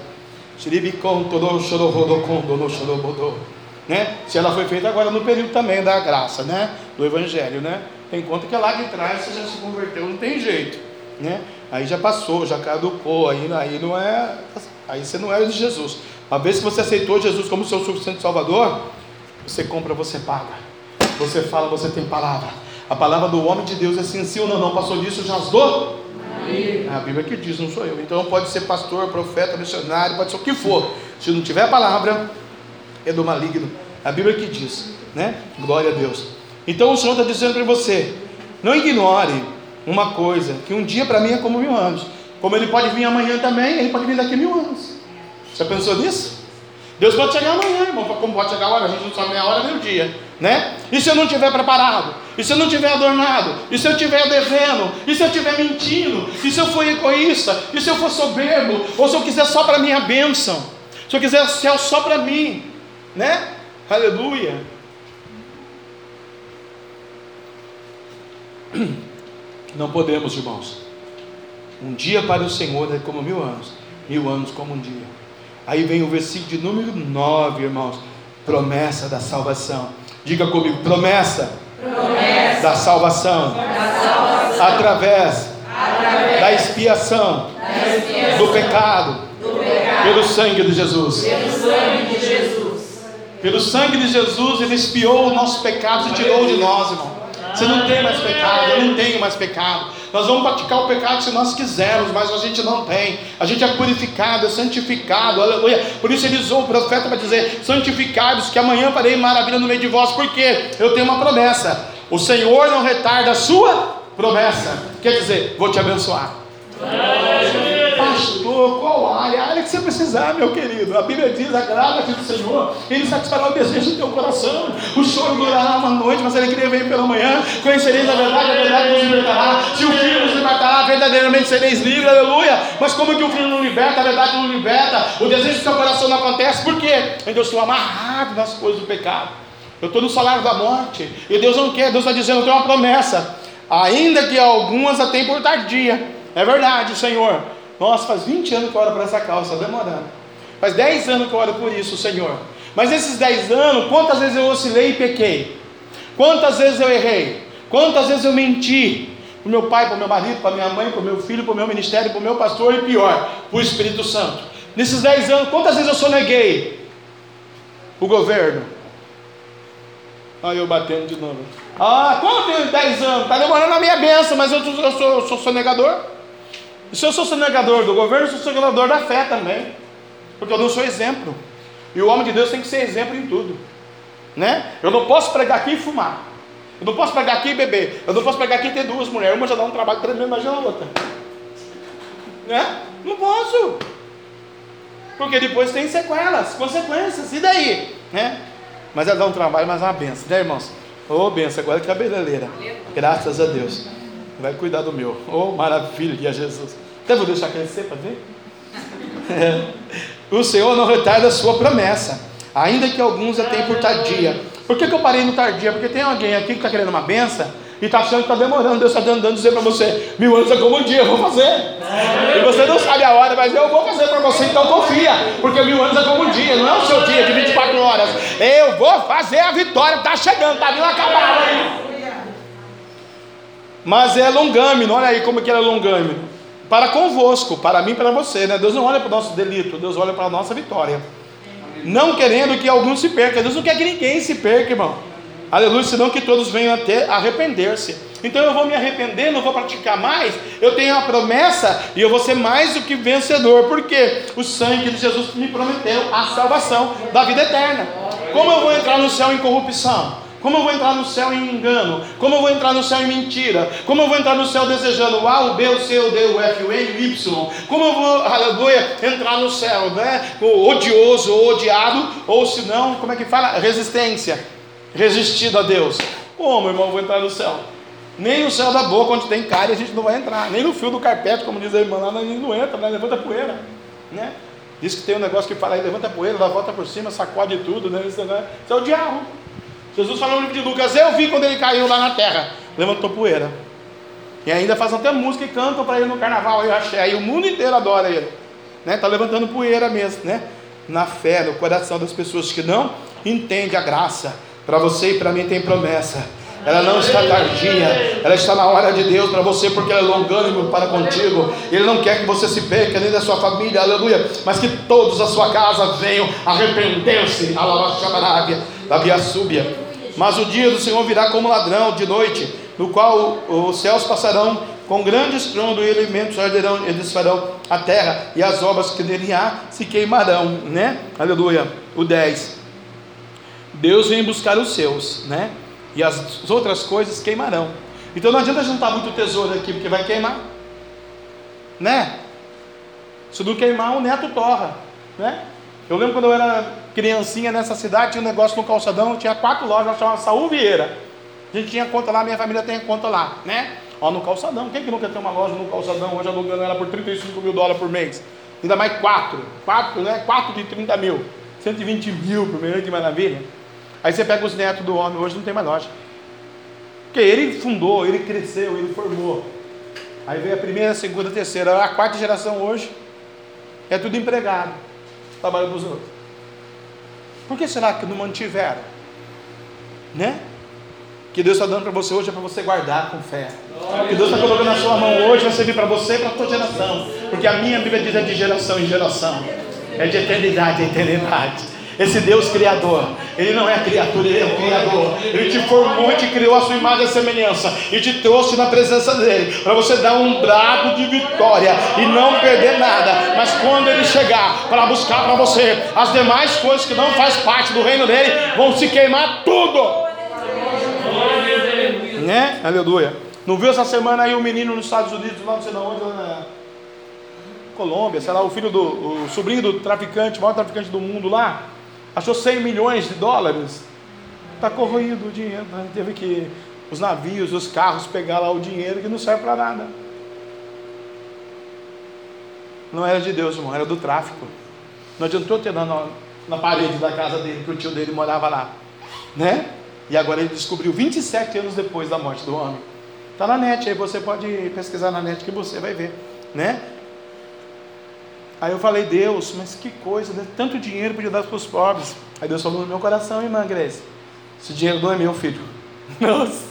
Xiribicon, todo xororodocon, dono xorobodô né? Se ela foi feita agora no período também da graça, né? Do Evangelho, né? Tem conta que lá de trás você já se converteu, não tem jeito, né? Aí já passou, já caducou, aí, aí não é, aí você não é de Jesus. Uma vez que você aceitou Jesus como seu suficiente Salvador, você compra, você paga. Você fala, você tem palavra. A palavra do homem de Deus é sim, sim ou não, não passou disso, já as dou. A Bíblia que diz, não sou eu. Então pode ser pastor, profeta, missionário, pode ser o que for. Se não tiver palavra, é do maligno. A Bíblia que diz, né? Glória a Deus. Então o Senhor está dizendo para você: não ignore uma coisa, que um dia para mim é como mil anos. Como ele pode vir amanhã também, ele pode vir daqui a mil anos. Você pensou nisso? Deus pode chegar amanhã, irmão, como pode chegar agora, a gente não sabe nem a hora nem o dia, né? E se eu não estiver preparado? E se eu não estiver adornado? E se eu estiver devendo? E se eu estiver mentindo? E se eu for egoísta? E se eu for soberbo? Ou se eu quiser só para minha bênção? Se eu quiser céu só para mim? Né? Aleluia. Não podemos, irmãos. Um dia para o Senhor é como mil anos, mil anos como um dia. Aí vem o versículo de número 9, irmãos. Promessa da salvação. Diga comigo, promessa, promessa da, salvação, da salvação, através, através da, expiação, da expiação do, pecado, do pecado, pelo sangue de Jesus. Pelo sangue de Jesus. Pelo sangue de Jesus, Ele expiou o nosso pecado e tirou de nós, irmão. Você não tem mais pecado, eu não tenho mais pecado. Nós vamos praticar o pecado se nós quisermos, mas a gente não tem. A gente é purificado, é santificado, aleluia. Por isso ele usou o profeta para dizer: santificados, que amanhã farei maravilha no meio de vós, porque eu tenho uma promessa. O Senhor não retarda a sua promessa. Quer dizer, vou te abençoar. Pastor, qual área? A área que você precisar, meu querido. A Bíblia diz: agrada-te do Senhor, Ele satisfará o desejo do teu coração. O choro durará uma noite, mas Ele queria vir pela manhã. Conhecereis a verdade, a verdade nos libertará. Se o Filho nos libertará, verdadeiramente sereis livres, aleluia. Mas como que o Filho não liberta, a verdade não liberta? O desejo do teu coração não acontece, por quê? Porque eu estou amarrado nas coisas do pecado. Eu estou no salário da morte. E Deus não quer, Deus está dizendo: eu tenho uma promessa. Ainda que algumas a tem por tardia. É verdade, Senhor. Nossa, faz 20 anos que eu oro por essa causa, está demorando. Faz 10 anos que eu oro por isso, Senhor. Mas nesses 10 anos, quantas vezes eu oscilei e pequei? Quantas vezes eu errei? Quantas vezes eu menti? Para o meu pai, para o meu marido, para minha mãe, para o meu filho, para o meu ministério, para o meu pastor e pior, para o Espírito Santo. Nesses 10 anos, quantas vezes eu soneguei o governo? Aí eu batendo de novo. Ah, tenho 10 anos? Está demorando a minha benção, mas eu, sou, eu sou sonegador. E se eu sou sonegador do governo, eu sou sonegador da fé também. Porque eu não sou exemplo. E o homem de Deus tem que ser exemplo em tudo. Né? Eu não posso pregar aqui e fumar. Eu não posso pregar aqui e beber. Eu não posso pregar aqui e ter duas mulheres. Uma já dá um trabalho tremendo, imagina a outra. Né? Não posso. Porque depois tem sequelas, consequências. E daí? Né? Mas ela dá um trabalho, mas é uma benção, né, irmãos? Ô, oh, benção, agora é cabeleireira. Graças a Deus. Vai cuidar do meu. Oh, maravilha, Jesus. Até vou deixar crescer para ver. É. O Senhor não retarda a sua promessa, ainda que alguns a tenham por tardia. Por que, que eu parei no tardia? Porque tem alguém aqui que está querendo uma benção e está achando que está demorando. Deus está dando, dando dizer para você: mil anos é como um dia, eu vou fazer. E você não sabe a hora, mas eu vou fazer para você, então confia, porque mil anos é como um dia, não é o seu dia de 24 horas. Eu vou fazer a vitória, está chegando, está vindo acabar aí. Mas é longâmino, olha aí como que é longâmino. Para convosco, para mim e para você, né? Deus não olha para o nosso delito, Deus olha para a nossa vitória. Não querendo que alguns se percam, Deus não quer que ninguém se perca, irmão. Aleluia, senão que todos venham até arrepender-se. Então eu vou me arrepender, não vou praticar mais. Eu tenho a promessa e eu vou ser mais do que vencedor, porque o sangue de Jesus me prometeu a salvação da vida eterna. Como eu vou entrar no céu em corrupção? Como eu vou entrar no céu em engano? Como eu vou entrar no céu em mentira? Como eu vou entrar no céu desejando o A, o B, o C, o D, o F, o N, o Y? Como eu vou, aleluia, entrar no céu, né? O odioso, o odiado, ou se não, como é que fala? Resistência. Resistido a Deus. Como, irmão, eu vou entrar no céu? Nem no céu da boca, onde tem cara, a gente não vai entrar. Nem no fio do carpete, como diz a irmã lá, a gente não entra, né? levanta a poeira. Né? Diz que tem um negócio que fala aí, levanta a poeira, dá a volta por cima, sacode tudo, né? Isso, né? Isso é o diabo. Jesus falou no livro de Lucas: Eu vi quando ele caiu lá na terra, levantou poeira. E ainda fazem até música e cantam para ele no carnaval, eu achei. Aí o mundo inteiro adora ele. Né? Tá levantando poeira mesmo, né? Na fé, no coração das pessoas que não entendem a graça. Para você e para mim tem promessa. Ela não está tardia, ela está na hora de Deus para você, porque ela é longânimo para contigo. Ele não quer que você se perca, nem da sua família, aleluia, mas que todos a sua casa venham arrepender-se, da via súbia. Mas o dia do Senhor virá como ladrão de noite, no qual os céus passarão com grande estrondo e elementos arderão e desfarão a terra, e as obras que nele há se queimarão, né? Aleluia. O 10. Deus vem buscar os seus, né? E as outras coisas queimarão. Então não adianta juntar muito tesouro aqui, porque vai queimar, né? Se não queimar, o neto torra, né? Eu lembro quando eu era criancinha nessa cidade, tinha um negócio no calçadão, tinha quatro lojas, chamava Saúl Vieira. A gente tinha conta lá, minha família tem conta lá, né? Ó, no calçadão. Quem que nunca tem uma loja no calçadão, hoje alugando ela por 35 mil dólares por mês? Ainda mais quatro. Quatro, né? Quatro de 30 mil. 120 mil por mês, que maravilha. Aí você pega os netos do homem, hoje não tem mais loja. Porque ele fundou, ele cresceu, ele formou. Aí veio a primeira, a segunda, a terceira. A quarta geração hoje é tudo empregado. Trabalha para os outros. Por que será que não mantiveram? Né? Que Deus está dando para você hoje é para você guardar com fé. Que Deus está colocando na sua mão hoje vai servir para você e para a tua geração. Porque a minha Bíblia diz é de geração em geração. É de eternidade em eternidade. Esse Deus Criador, Ele não é criatura, Ele é o Criador. Ele te formou e te criou a sua imagem e semelhança. E te trouxe na presença dEle. Para você dar um brado de vitória e não perder nada. Mas quando Ele chegar para buscar para você as demais coisas que não faz parte do reino dEle, vão se queimar tudo. Né? Aleluia. Não viu essa semana aí um menino nos Estados Unidos, lá não sei de onde, na Colômbia, sei lá, o filho do, o sobrinho do traficante, maior traficante do mundo lá, achou 100 milhões de dólares. Está corroído o dinheiro, né? teve que os navios, os carros pegar lá o dinheiro que não serve para nada. Não era de Deus, irmão, era do tráfico. Não adiantou ter na, na parede da casa dele, que o tio dele morava lá. Né? E agora ele descobriu 27 anos depois da morte do homem. Está na net, aí você pode pesquisar na net que você vai ver. Né? Aí eu falei, Deus, mas que coisa, né? tanto dinheiro podia dar para os pobres. Aí Deus falou no meu coração, irmã Grace, esse dinheiro não é meu, filho. Nossa.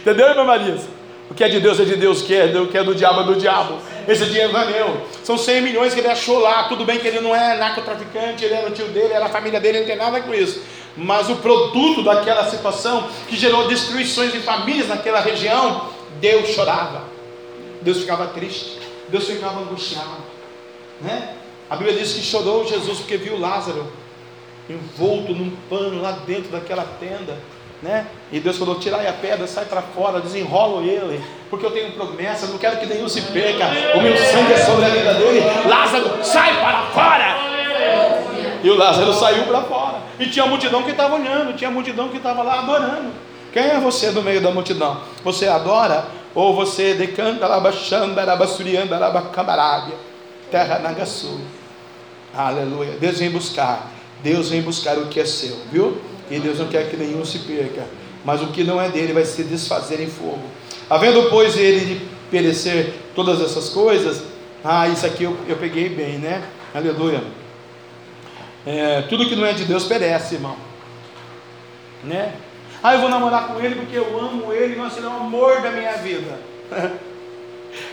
Entendeu, irmã Marisa? O que é de Deus é de Deus, o que é, o que é do diabo é do diabo. Esse dinheiro não é meu. São 100 milhões que ele achou lá. Tudo bem que ele não é narcotraficante, ele era o tio dele, era a família dele, ele não tem nada com isso. Mas o produto daquela situação que gerou destruições em famílias naquela região, Deus chorava. Deus ficava triste. Deus ficava angustiado. Né? A Bíblia diz que chorou Jesus porque viu Lázaro envolto num pano lá dentro daquela tenda. Né? E Deus falou: tirai a pedra, sai para fora, desenrolo ele, porque eu tenho promessa, não quero que nenhum se perca. O meu sangue é sobre a vida dele. Lázaro, sai para fora. E o Lázaro saiu para fora. E tinha a multidão que estava olhando, tinha a multidão que estava lá adorando. Quem é você no meio da multidão? Você adora ou você decanta, labaxanda, labassurianda, labacabarábia? Terra Nagasu. Aleluia. Deus vem buscar. Deus vem buscar o que é seu, viu? E Deus não quer que nenhum se perca. Mas o que não é dele vai se desfazer em fogo. Havendo, pois, ele de perecer todas essas coisas, ah, isso aqui eu, eu peguei bem, né? Aleluia. É, tudo que não é de Deus perece, irmão. Né? Ah, eu vou namorar com ele porque eu amo ele, nossa, ele é o amor da minha vida.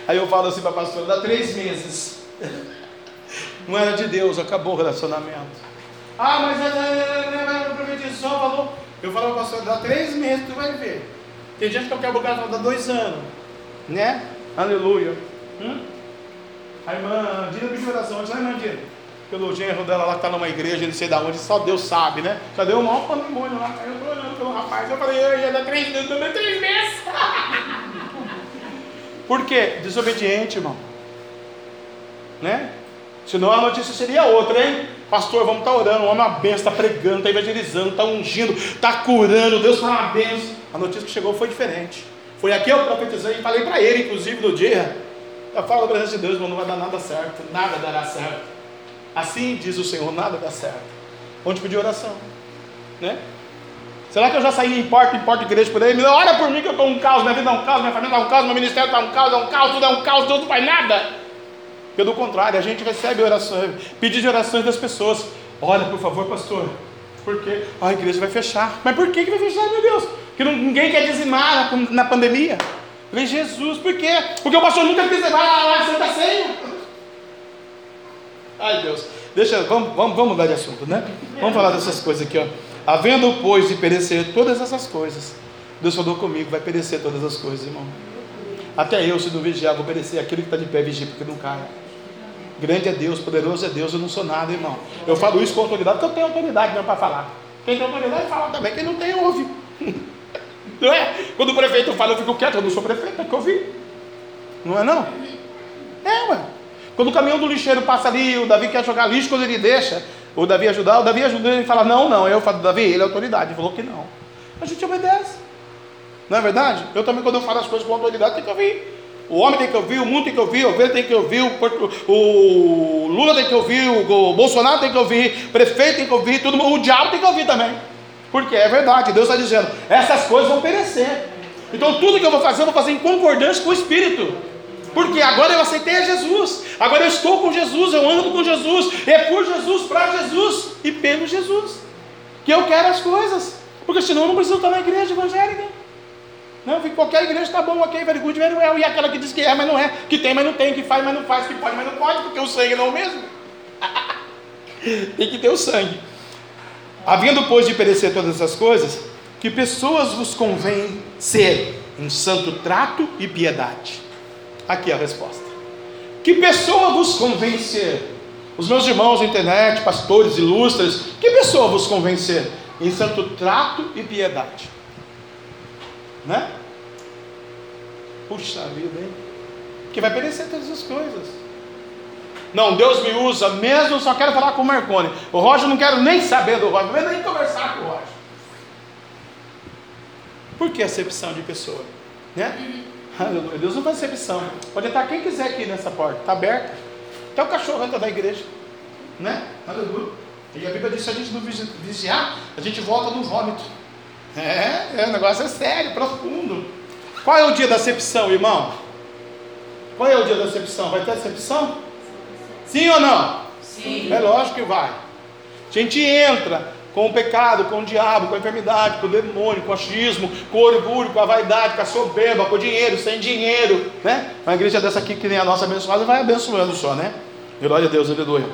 Aí eu falo assim para a pastora, dá três meses. Não era de Deus, acabou o relacionamento. Ah, mas a profetizou, falou. Eu falo, pastor, dá três meses, tu vai ver. Tem gente que eu quero lugar dá dois anos. Né? Aleluia. Hum? A irmã Dina pediu oração antes, né, irmã Dina? Pelo genro dela lá que está numa igreja, não sei de onde, só Deus sabe, né? Já deu um maior pandemônio lá. Eu tô olhando pelo rapaz, eu falei, ia dar três meses, também três meses. Por quê? Desobediente, irmão né? Senão a notícia seria outra, hein? Pastor, vamos estar tá orando, o homem é uma benção, está pregando, está evangelizando, está ungindo, está curando, Deus está uma benção. A notícia que chegou foi diferente. Foi aqui eu profetizei e falei para ele, inclusive, no dia. Eu falo da presença de Deus, mas não vai dar nada certo, nada dará certo. Assim diz o Senhor, nada dá certo. Onde pedir oração, né? Será que eu já saí em porta em porta de igreja por aí? Me ora por mim que eu estou um caos, minha vida é um caos, minha família é um caos, meu ministério está um caos, é um caos, tudo é um caos, tudo não faz nada. Pelo contrário, a gente recebe orações, pedidos de orações das pessoas. Olha, por favor, pastor, por quê? Ah, a igreja vai fechar. Mas por que, que vai fechar, meu Deus? Porque ninguém quer dizimar na, na pandemia. Eu falei, Jesus, por quê? Porque o pastor nunca quis levar a Santa Ceia. Ai, Deus. Deixa, vamos, vamos, vamos mudar de assunto, né? Vamos falar dessas coisas aqui, ó. Havendo, pois, de perecer todas essas coisas. Deus falou comigo, vai perecer todas as coisas, irmão. Até eu, se não vigiar, vou perecer aquele que está de pé, vigia, porque não cai. Grande é Deus, poderoso é Deus, eu não sou nada, irmão. Eu falo isso com autoridade, porque eu tenho autoridade mesmo para falar. Quem tem autoridade fala também, quem não tem, ouve. Não é? Quando o prefeito fala, eu fico quieto, eu não sou prefeito, é que eu ouvi. Não é não? É, ué. Quando o caminhão do lixeiro passa ali, o Davi quer jogar lixo, quando ele deixa, o Davi ajudar, o Davi ajuda ele fala, não, não. Eu falo, Davi, ele é autoridade. Ele falou que não. A gente obedece. Não é verdade? Eu também, quando eu falo as coisas com autoridade, tem que ouvir. O homem tem que ouvir, o mundo tem que ouvir, o ovelha tem que ouvir, o, o Lula tem que ouvir, o, o, Bolsonaro tem que ouvir, o prefeito tem que ouvir, tudo, o diabo tem que ouvir também. Porque é verdade, Deus está dizendo, essas coisas vão perecer. Então tudo que eu vou fazer, eu vou fazer em concordância com o Espírito. Porque agora eu aceitei a Jesus, agora eu estou com Jesus, eu ando com Jesus, é por Jesus, para Jesus e pelo Jesus que eu quero as coisas, porque senão eu não preciso estar na igreja evangélica. Não, qualquer igreja está bom, ok, very good, very well. E aquela que diz que é, mas não é, que tem, mas não tem, que faz, mas não faz, que pode, mas não pode, porque o sangue não é o mesmo. tem que ter o sangue. Havendo, pois, de perecer todas essas coisas, que pessoas vos convém ser em santo trato e piedade. Aqui a resposta. Que pessoa vos convém ser? Os meus irmãos na internet, pastores ilustres, que pessoa vos convém ser? Em santo trato e piedade. Né? Puxa vida, hein? Que vai perecer todas as coisas. Não, Deus me usa mesmo, só quero falar com o Marconi. O Roger não quero nem saber do Roger, não nem conversar com o Roger. Por que acepção de pessoa? Né? Aleluia. Deus não faz acepção. Pode entrar quem quiser aqui nessa porta, está aberta. Até o cachorro entra da igreja. Né? Aleluia. E a Bíblia diz: se a gente não vigiar, a gente volta no vômito. É, é, o negócio é sério, profundo. Qual é o dia da acepção, irmão? Qual é o dia da acepção? Vai ter acepção? Sim ou não? Sim. É lógico que vai. A gente entra com o pecado, com o diabo, com a enfermidade, com o demônio, com o achismo, com o orgulho, com a vaidade, com a soberba, com o dinheiro, sem dinheiro, né? Uma igreja dessa aqui que nem a nossa abençoada vai abençoando só, né? Glória a Deus, aleluia.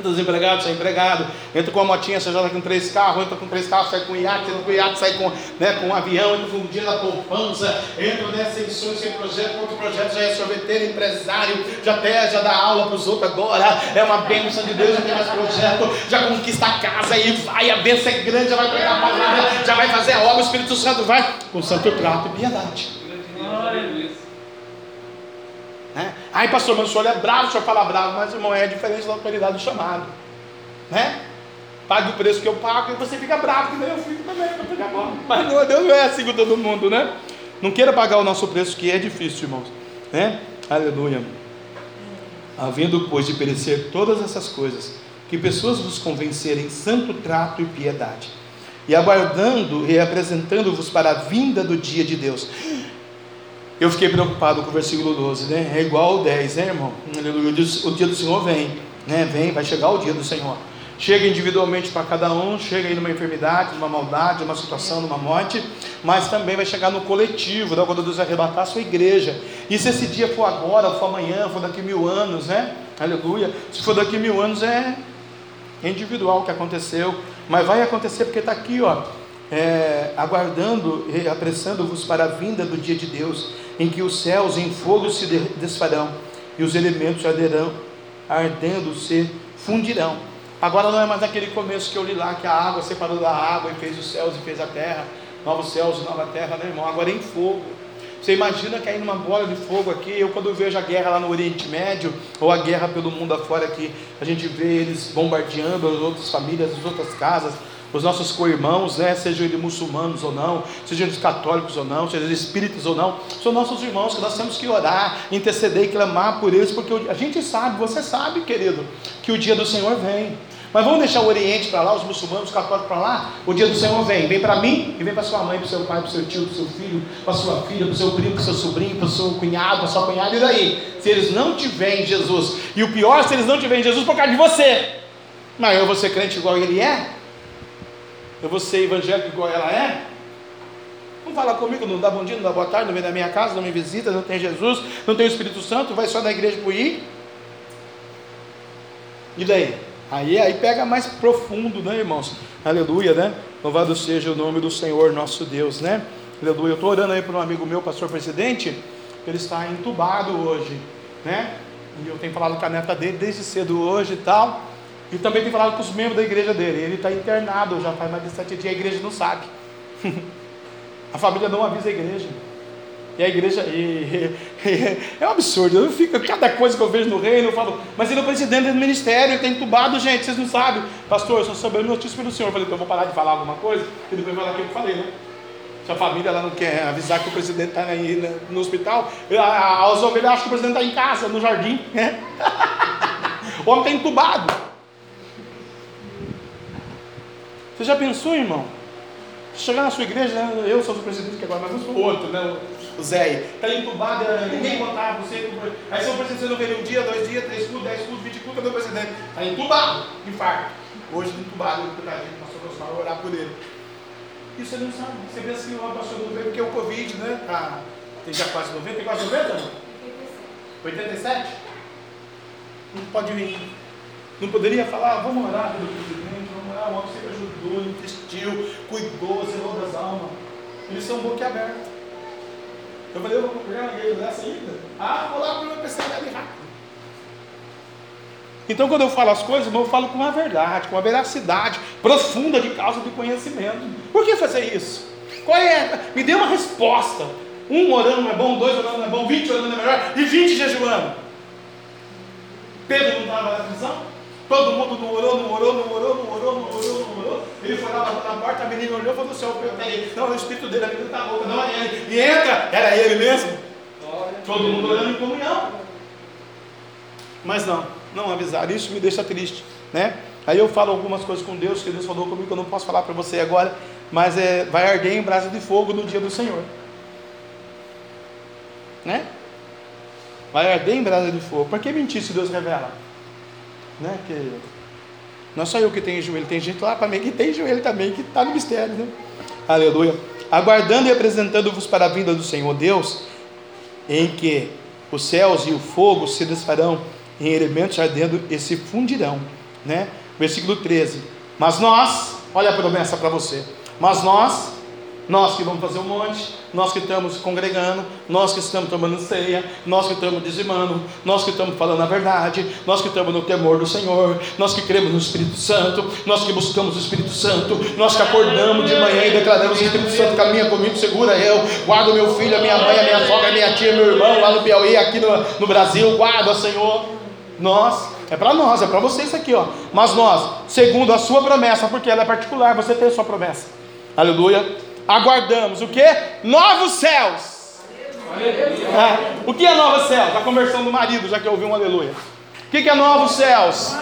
Entra desempregado, sai empregado, entra com a motinha, você joga com três carros, entra com três carros, sai com iate, entra com iate, sai com, né, com um avião, entra com o dia da poupança, entra sem sonho, sem projeto, outro projeto já é sorveteiro, empresário, já pede, já dá aula para os outros agora, é uma bênção de Deus, já tem mais projeto, já conquista a casa e vai, a bênção é grande, já vai pregar a palavra, já vai fazer a obra, o Espírito Santo vai, com santo trato e piedade. Glória a Deus. Ai, pastor, mas o senhor é bravo, o senhor fala bravo, mas irmão, é diferente da autoridade do chamado. Né? Pague o preço que eu pago e você fica bravo, que nem eu fico também, Mas não, Deus não é assim com todo mundo, né? Não queira pagar o nosso preço, que é difícil, irmãos. Né? Aleluia. Havendo, pois, de perecer todas essas coisas, que pessoas vos convencerem santo trato e piedade, e aguardando e apresentando-vos para a vinda do dia de Deus eu fiquei preocupado com o versículo 12, né? É igual ao 10, né, irmão? O dia do Senhor vem, né? Vem, vai chegar o dia do Senhor. Chega individualmente para cada um, chega aí numa enfermidade, numa maldade, numa situação, numa morte, mas também vai chegar no coletivo, né? quando Deus arrebatar a sua igreja. E se esse dia for agora, for amanhã, for daqui mil anos, né? Aleluia. Se for daqui mil anos, é individual que aconteceu, mas vai acontecer porque está aqui, ó é, aguardando e apressando-vos para a vinda do dia de Deus, em que os céus em fogo se desfarão e os elementos arderão, ardendo se fundirão. Agora não é mais aquele começo que eu li lá, que a água separou da água e fez os céus e fez a terra, novos céus e nova terra, né, irmão? Agora é em fogo. Você imagina cair numa bola de fogo aqui? Eu, quando vejo a guerra lá no Oriente Médio, ou a guerra pelo mundo afora aqui, a gente vê eles bombardeando as outras famílias, as outras casas, os nossos co-irmãos, né, sejam eles muçulmanos ou não, sejam eles católicos ou não, sejam eles espíritos ou não, são nossos irmãos que nós temos que orar, interceder e clamar por eles, porque a gente sabe, você sabe, querido, que o dia do Senhor vem. Mas vamos deixar o Oriente para lá, os muçulmanos, os católicos para lá. O dia do Senhor vem. Vem para mim e vem para sua mãe, para seu pai, para seu tio, para seu filho, para sua filha, para seu primo, para seu sobrinho, para seu cunhado, para sua cunhada. E daí? Se eles não tiverem Jesus. E o pior, se eles não tiverem Jesus por causa de você. Mas eu vou ser crente igual ele é? Eu vou ser evangélico igual ela é? Não fala comigo, não dá bom dia, não dá boa tarde, não vem da minha casa, não me visita, não tem Jesus, não tem o Espírito Santo, vai só na igreja por ir. E daí? Aí, aí pega mais profundo, né, irmãos? Aleluia, né? Louvado seja o nome do Senhor nosso Deus, né? Aleluia. Eu estou orando aí para um amigo meu, pastor presidente, ele está entubado hoje, né? E eu tenho falado com a neta dele desde cedo hoje e tal. E também tem falado com os membros da igreja dele. Ele está internado, já faz mais de sete dias, a igreja não sabe. a família não avisa a igreja. E a igreja. E, é um absurdo. Eu fico, cada coisa que eu vejo no reino, eu falo, mas ele é o presidente do ministério, ele está entubado, gente, vocês não sabem. Pastor, eu só soube notícia pelo senhor. Eu falei, então eu vou parar de falar alguma coisa e depois falar aquilo que eu falei, né? Se a família ela não quer avisar que o presidente está aí né, no hospital, as ovelhas acham que o presidente está em casa, no jardim. Né? o homem está entubado. Você já pensou, irmão? Chegar na sua igreja, né, eu sou o presidente que agora, mas vamos para o outro, né? O Zé, está entubado, ninguém contava você. Aí são presidente, você não veio um dia, dois dias, três cultos, dez cultos, vinte cultos, cadê o presidente? Está entubado, infarto. Hoje entubado, tadinho, pastor Osmar, orar por ele. E você não sabe. Você pensa que o pastor não veio porque é o Covid, né? Tá, tem já quase 90, tem quase 90, não? 87? Não pode vir. Não poderia falar, ah, vamos orar pelo presidente, vamos orar, o homem sempre ajudou, investiu, cuidou, zelou das almas. Eles são boquiabertos. Eu falei, eu vou pegar uma igreja dessa ainda? Ah, vou lá para meu PC ali rápido. Então, quando eu falo as coisas, eu falo com a verdade, com a veracidade profunda de causa de conhecimento. Por que fazer isso? Qual é? Me dê uma resposta. Um orando não é bom, dois orando não é bom, vinte orando é melhor, e vinte jejuando. Pedro não estava na prisão? Todo mundo não orou, não orou, não orou, não orou, não orou, não orou. Ele foi lá bateu na porta, a menina olhou e falou: céu, peraí. Não, o espírito dele, a menina está louca, não é ele. E entra, era ele mesmo. Todo mundo orando em comunhão. Mas não, não avisaram. Isso me deixa triste, né? Aí eu falo algumas coisas com Deus que Deus falou comigo que eu não posso falar para você agora, mas é, vai arder em brasa de fogo no dia do Senhor, né? Vai arder em brasa de fogo. Por que mentir se Deus revela? Né? Que não é só eu que tenho joelho, tem gente lá para mim que tem joelho também, que está no mistério, né? Aleluia. Aguardando e apresentando-vos para a vinda do Senhor Deus, em que os céus e o fogo se desfarão em elementos ardendo e se fundirão, né? Versículo 13. Mas nós, olha a promessa para você. Mas nós nós que vamos fazer um monte, nós que estamos congregando, nós que estamos tomando ceia, nós que estamos dizimando, nós que estamos falando a verdade, nós que estamos no temor do Senhor, nós que cremos no Espírito Santo, nós que buscamos o Espírito Santo, nós que acordamos de manhã e declaramos: o Espírito Santo caminha comigo, segura eu, guarda o meu filho, a minha mãe, a minha sogra, a minha tia, meu irmão, lá no Piauí, aqui no, no Brasil, guarda, Senhor. Nós, é para nós, é para você isso aqui, ó. Mas nós, segundo a sua promessa, porque ela é particular, você tem a sua promessa. Aleluia aguardamos o que? Novos céus. Ah, o que é novos céus? A conversão do marido, já que eu ouvi um aleluia. O que é novos céus?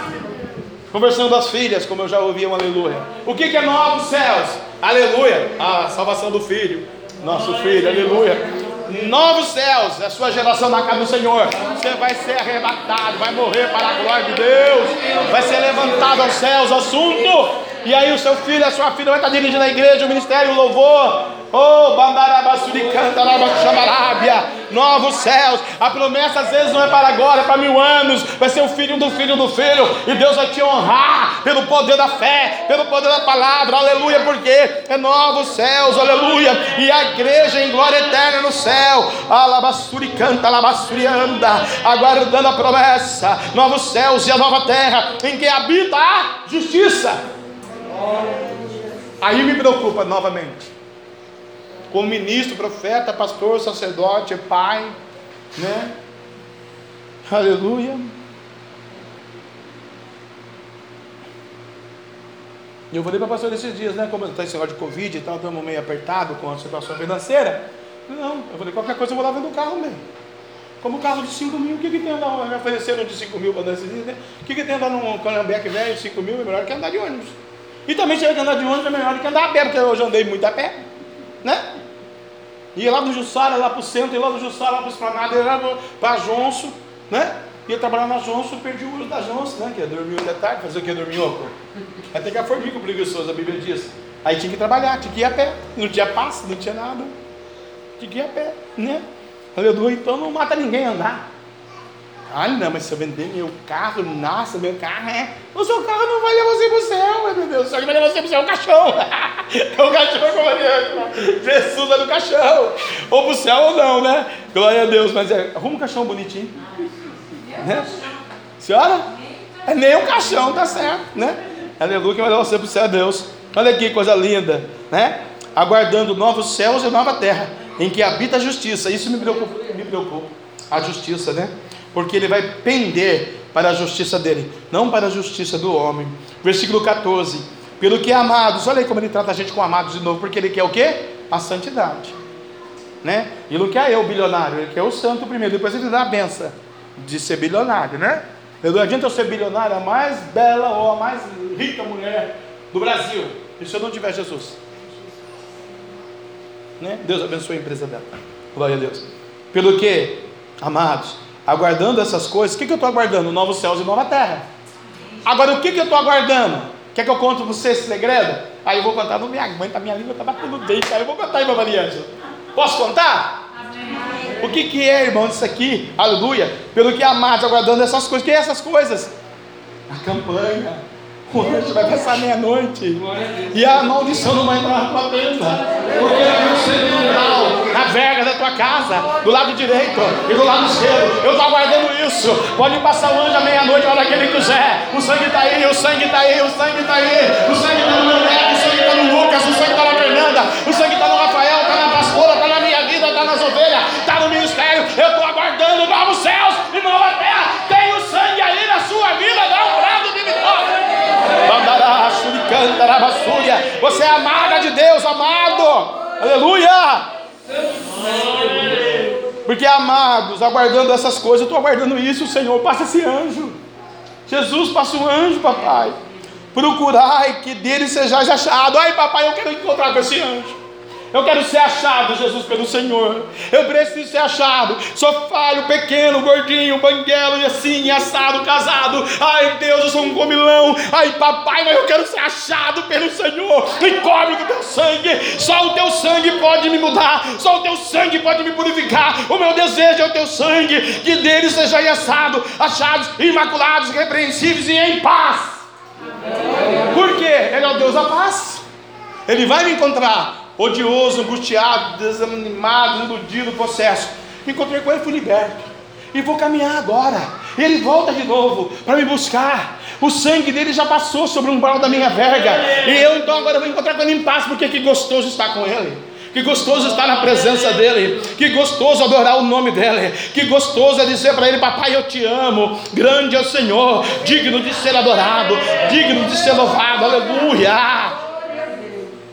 Conversão das filhas, como eu já ouvi um aleluia. O que é novos céus? Aleluia. A salvação do filho. Nosso filho, aleluia novos céus, a sua geração na casa do Senhor. Você vai ser arrebatado, vai morrer para a glória de Deus, vai ser levantado aos céus, assunto e aí o seu filho, a sua filha vai estar dirigindo a igreja, o ministério, o louvor. Oh, Bandarabasuricantarabaxamarábia, novos céus. A promessa às vezes não é para agora, é para mil anos. Vai ser o filho do filho do filho. E Deus vai te honrar pelo poder da fé, pelo poder da palavra. Aleluia, porque é novos céus, aleluia. E a igreja em glória eterna no céu. Alabasuricanta, alabassurianda, aguardando a promessa. Novos céus e a nova terra em que habita a justiça. Aí me preocupa novamente. Como ministro, profeta, pastor, sacerdote, pai, né? Aleluia. Eu falei para o pastor esses dias, né? Como está esse negócio de Covid e tal, estamos meio apertado com a situação financeira. Não, eu falei, qualquer coisa eu vou lá vender um carro mesmo. Como carro de 5 mil, o que, que tem andar? Me ofereceram de 5 mil para dar esses dias, né? O que, que tem andar num Canambeque velho, 5 mil, é melhor que andar de ônibus. E também se eu andar de ônibus é melhor do que andar a pé, porque eu já andei muito a pé, né? Ia lá do Jussara, lá para o centro, ia lá do Jussara, lá para o Esplanada, ia lá para Jonso, né? Ia trabalhar na Jonso, perdi o uso da Jonso, né? Que ia dormir até tarde, fazer o que? Dormir oco. Até que a formiga preguiçoso, a Bíblia diz. Aí tinha que trabalhar, tinha que ir a pé. Não tinha passe, não tinha nada. Tinha que ir a pé, né? Aleluia, então não mata ninguém andar. Ah, não, mas se eu vender meu carro, nossa, meu carro é. O seu carro não vai levar você para o céu, meu Deus. Só que vai levar você para o céu é o caixão. é o caixão como adianta. Jesus é no caixão. Ou para o céu ou não, né? Glória a Deus. Mas é, arruma um caixão bonitinho. Né? Senhora? É nem um caixão, tá certo, né? Aleluia, que vai levar você para o céu, Deus. Olha aqui, coisa linda, né? Aguardando novos céus e nova terra em que habita a justiça. Isso me preocupa, me preocupa. A justiça, né? Porque ele vai pender para a justiça dele, não para a justiça do homem. Versículo 14. Pelo que amados, olha aí como ele trata a gente com amados de novo, porque ele quer o quê? A santidade. Né? Ele não quer eu bilionário, ele quer o santo primeiro, depois ele dá a benção de ser bilionário, né? Não adianta eu ser bilionário, a mais bela ou a mais rica mulher do Brasil, e se eu não tiver Jesus? Né? Deus abençoe a empresa dela. Glória a Deus. Pelo que, amados, aguardando essas coisas, o que, que eu estou aguardando? Novos céus e nova terra. Agora, o que, que eu estou aguardando? Quer que eu conte para você esse segredo? Aí eu vou contar, não me aguenta, minha língua está batendo dente. Aí eu vou contar para Maria. Posso contar? O que, que é, irmão, isso aqui? Aleluia. Pelo que amados, aguardando essas coisas. O que é essas coisas? A campanha anjo vai passar meia-noite. E a maldição não vai entrar na tua tenda. Porque eu sei no na verga da tua casa, do lado direito e do lado esquerdo. Eu estou aguardando isso. Pode passar o anjo à meia-noite, a hora que ele quiser. O sangue está aí, o sangue está aí, o sangue está aí. O sangue está no meu neto, o sangue está no Lucas, o sangue está na Fernanda, o sangue está Aleluia. Porque amados, aguardando essas coisas, eu estou aguardando isso, Senhor. Passa esse anjo. Jesus, passa um anjo, papai. Procurai que dele sejais achado. Ai, papai, eu quero encontrar com esse anjo. Eu quero ser achado, Jesus, pelo Senhor. Eu preciso ser achado. Sou falho, pequeno, gordinho, banguelo e assim, assado, casado. Ai, Deus, eu sou um comilão. Ai, papai, mas eu quero ser achado pelo Senhor. Me cobre com o teu sangue. Só o teu sangue pode me mudar. Só o teu sangue pode me purificar. O meu desejo é o teu sangue. Que dele seja assado, achados, imaculados, repreensíveis e em paz. Por quê? Ele é o Deus da paz. Ele vai me encontrar odioso, angustiado, desanimado, iludido, possesso. Encontrei com ele, fui liberto. E vou caminhar agora. Ele volta de novo para me buscar. O sangue dele já passou sobre o umbral da minha verga. E eu então agora vou encontrar com ele em paz, porque que gostoso estar com ele. Que gostoso estar na presença dele. Que gostoso adorar o nome dele. Que gostoso é dizer para ele: Papai, eu te amo. Grande é o Senhor. Digno de ser adorado. Digno de ser louvado. Aleluia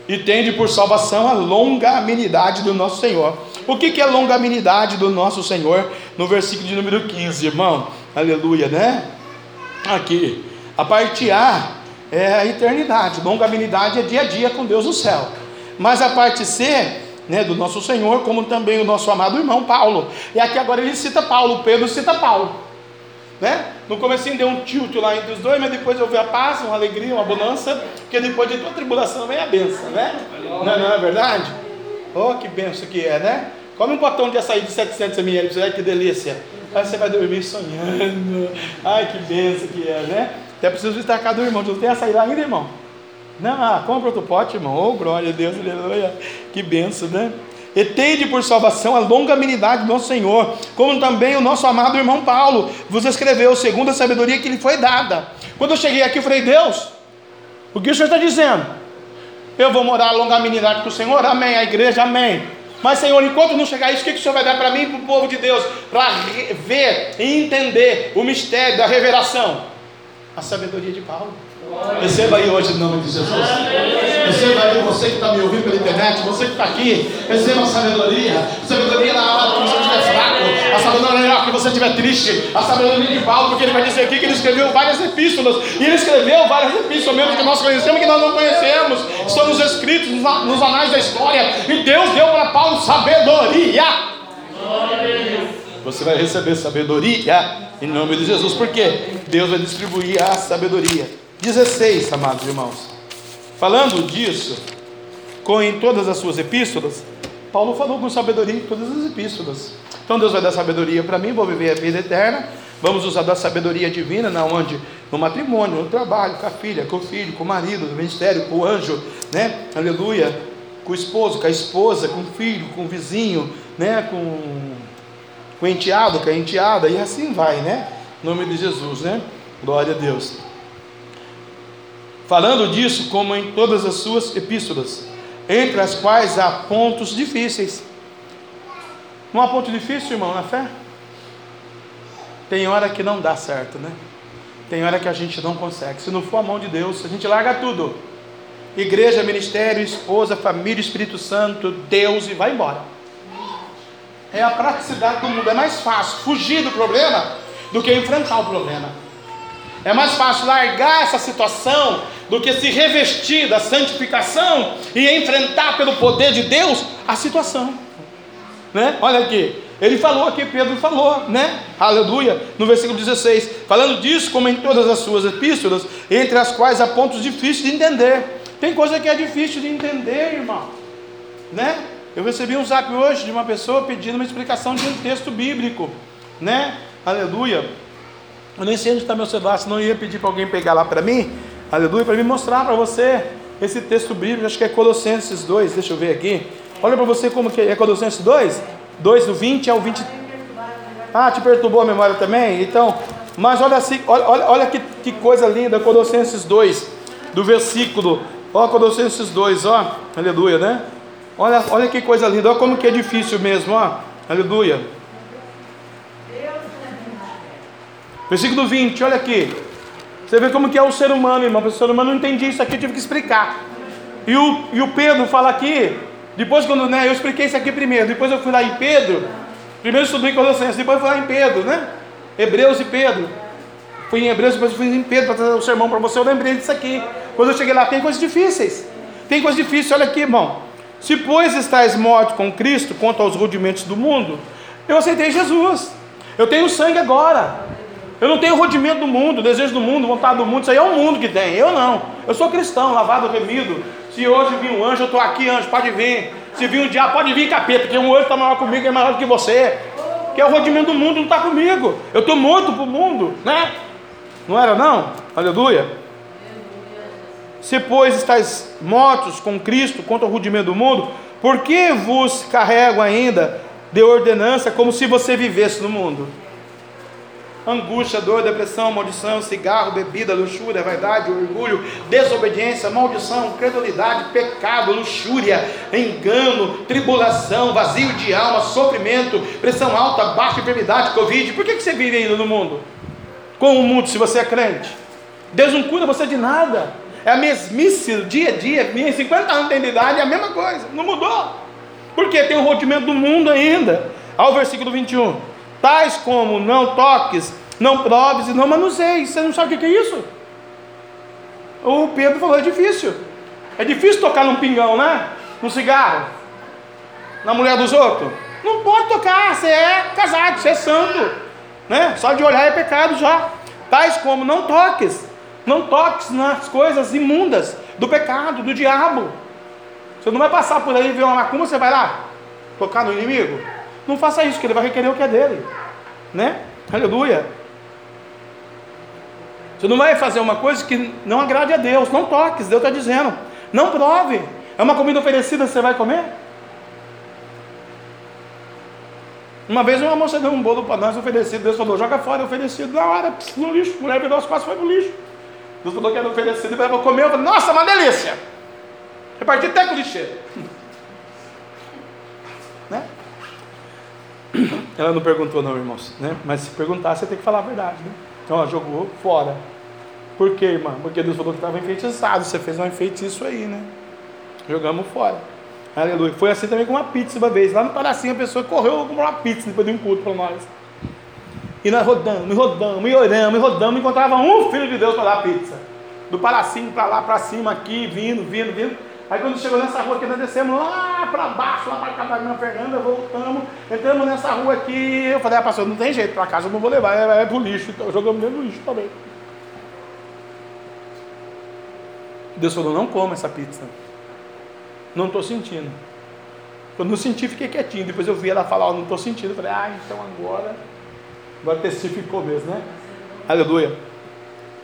e tende por salvação a longanimidade do nosso Senhor. O que, que é longanimidade do nosso Senhor? No versículo de número 15, irmão. Aleluia, né? Aqui. A parte A é a eternidade. Longanimidade é dia a dia com Deus no céu. Mas a parte C né, do nosso Senhor, como também o nosso amado irmão Paulo. E aqui agora ele cita Paulo, Pedro cita Paulo. Né? No começo deu um tilt lá entre os dois, mas depois houve a paz, uma alegria, uma bonança, porque depois de toda tribulação vem a benção, né? Não, não é verdade? Oh, que benção que é, né? Come um potão de açaí de 700 ml, ai que delícia. Aí você vai dormir sonhando. Ai que benção que é, né? Até preciso destacar do irmão. Não tem açaí lá ainda, irmão? Não, ah, compra outro pote, irmão. Oh, glória a Deus, aleluia. Que benção, né? E tende por salvação a longanimidade do nosso Senhor, como também o nosso amado irmão Paulo vos escreveu, segundo a sabedoria que lhe foi dada. Quando eu cheguei aqui, eu falei, Deus, o que o Senhor está dizendo? Eu vou morar a longanimidade com o Senhor, amém, a igreja, amém. Mas, Senhor, enquanto não chegar isso, o que, que o Senhor vai dar para mim e para o povo de Deus? Para ver e entender o mistério da revelação. A sabedoria de Paulo. Receba aí hoje em nome de Jesus. Receba aí você que está me ouvindo pela internet, você que está aqui, receba a sabedoria. Sabedoria na hora que você estiver fraco, a sabedoria na hora que você estiver triste, a sabedoria de Paulo, porque ele vai dizer aqui que ele escreveu várias epístolas, e ele escreveu várias epístolas mesmo que nós conhecemos e que nós não conhecemos, estão nos escritos nos anais da história, e Deus deu para Paulo sabedoria. Você vai receber sabedoria em nome de Jesus, porque Deus vai distribuir a sabedoria. 16, amados irmãos. Falando disso, com em todas as suas epístolas, Paulo falou com sabedoria em todas as epístolas. Então Deus vai dar sabedoria para mim, vou viver a vida eterna. Vamos usar da sabedoria divina na onde no matrimônio, no trabalho, com a filha, com o filho, com o marido, no ministério, com o anjo, né? Aleluia. Com o esposo, com a esposa, com o filho, com o vizinho, né? Com, com o enteado, com a enteada, e assim vai, né? Em nome de Jesus, né? Glória a Deus falando disso como em todas as suas epístolas, entre as quais há pontos difíceis, Não há ponto difícil, irmão, na fé? Tem hora que não dá certo, né? Tem hora que a gente não consegue. Se não for a mão de Deus, a gente larga tudo. Igreja, ministério, esposa, família, Espírito Santo, Deus e vai embora. É a praticidade do mundo. É mais fácil fugir do problema do que enfrentar o problema. É mais fácil largar essa situação do que se revestir da santificação e enfrentar pelo poder de Deus a situação. Né? Olha aqui, ele falou aqui, Pedro falou, né? Aleluia, no versículo 16, falando disso, como em todas as suas epístolas, entre as quais há pontos difíceis de entender. Tem coisa que é difícil de entender, irmão, né? Eu recebi um zap hoje de uma pessoa pedindo uma explicação de um texto bíblico, né? Aleluia. Eu nem sei onde está meu celular, senão eu ia pedir para alguém pegar lá para mim, aleluia, para me mostrar para você esse texto bíblico, acho que é Colossenses 2, deixa eu ver aqui. Olha para você como que é, é Colossenses 2, 2 do 20 ao 20. Ah, te perturbou a memória também? Então, mas olha assim, olha, olha, olha que, que coisa linda, Colossenses 2, do versículo, ó Colossenses 2, ó, aleluia, né? Olha, olha que coisa linda, olha como que é difícil mesmo, ó, aleluia. Versículo 20, olha aqui. Você vê como que é o ser humano, irmão. O ser humano não entendia isso aqui, eu tive que explicar. E o, e o Pedro fala aqui, depois quando né, eu expliquei isso aqui primeiro, depois eu fui lá em Pedro, primeiro estudei Colossenses, depois fui lá em Pedro, né? Hebreus e Pedro. Fui em Hebreus, depois fui em Pedro para trazer o sermão para você, eu lembrei disso aqui. Quando eu cheguei lá, tem coisas difíceis. Tem coisas difíceis, olha aqui, irmão. Se pois estáis mortos com Cristo quanto aos rudimentos do mundo, eu aceitei Jesus. Eu tenho sangue agora. Eu não tenho rodimento do mundo, desejo do mundo, vontade do mundo, isso aí é o mundo que tem. Eu não. Eu sou cristão, lavado, remido. Se hoje vir um anjo, eu estou aqui, anjo, pode vir. Se vir um diabo, pode vir capeta, porque um anjo está maior comigo, é maior do que você. Que é o rodimento do mundo, não está comigo. Eu estou morto para o mundo, né? Não era não? Aleluia. Se pois estáis mortos com Cristo contra o rudimento do mundo, por que vos carrego ainda de ordenança como se você vivesse no mundo? Angústia, dor, depressão, maldição, cigarro, bebida, luxúria, vaidade, orgulho, desobediência, maldição, credulidade, pecado, luxúria, engano, tribulação, vazio de alma, sofrimento, pressão alta, baixa enfermidade, covid. Por que, você vive ainda no mundo? Com o mundo, se você é crente? Deus não cura você de nada. É a mesmice, dia a dia, minha 50 anos de idade, é a mesma coisa, não mudou. Porque tem o rodimento do mundo ainda. Ao versículo 21 tais como não toques, não proves e não manuseies. Você não sabe o que é isso? O Pedro falou: é difícil. É difícil tocar num pingão, né? Num cigarro, na mulher dos outros. Não pode tocar, você é casado, você é santo. Né? Só de olhar é pecado já. Tais como não toques, não toques nas coisas imundas do pecado, do diabo. Você não vai passar por aí e ver uma macumba, você vai lá tocar no inimigo? Não faça isso, que ele vai requerer o que é dele. Né? Aleluia. Você não vai fazer uma coisa que não agrade a Deus. Não toques, Deus está dizendo. Não prove. É uma comida oferecida, você vai comer? Uma vez uma moça deu um bolo para nós oferecido, Deus falou, joga fora, oferecido, na hora, no lixo, mulher virou as costas foi pro lixo. Deus falou que era oferecido, e vou comer, eu falei, nossa, uma delícia! Reparti até com lixeiro. Ela não perguntou não, irmãos, né? Mas se perguntar, você tem que falar a verdade, né? Então ela jogou fora. Por quê, irmã? Porque Deus falou que estava enfeitiçado. Você fez um enfeitiço aí, né? Jogamos fora. Aleluia. Foi assim também com uma pizza uma vez. Lá no Paracinho a pessoa correu comprou uma pizza depois de um culto para nós. E nós rodamos, e rodamos, e oramos, e rodamos, encontrava um filho de Deus para dar pizza. Do Paracinho para lá, para cima, aqui, vindo, vindo, vindo. Aí quando chegou nessa rua aqui, nós descemos lá para baixo, lá para casa da Fernanda, voltamos, entramos nessa rua aqui. Eu falei, ah, pastor, não tem jeito, para casa eu não vou levar, é, é lixo. Então jogamos dentro do lixo também. Deus falou, não coma essa pizza. Não estou sentindo. Quando não senti, fiquei quietinho. Depois eu vi ela falar, oh, não estou sentindo. Eu falei, ah, então agora. Agora testificou mesmo, né? Aleluia.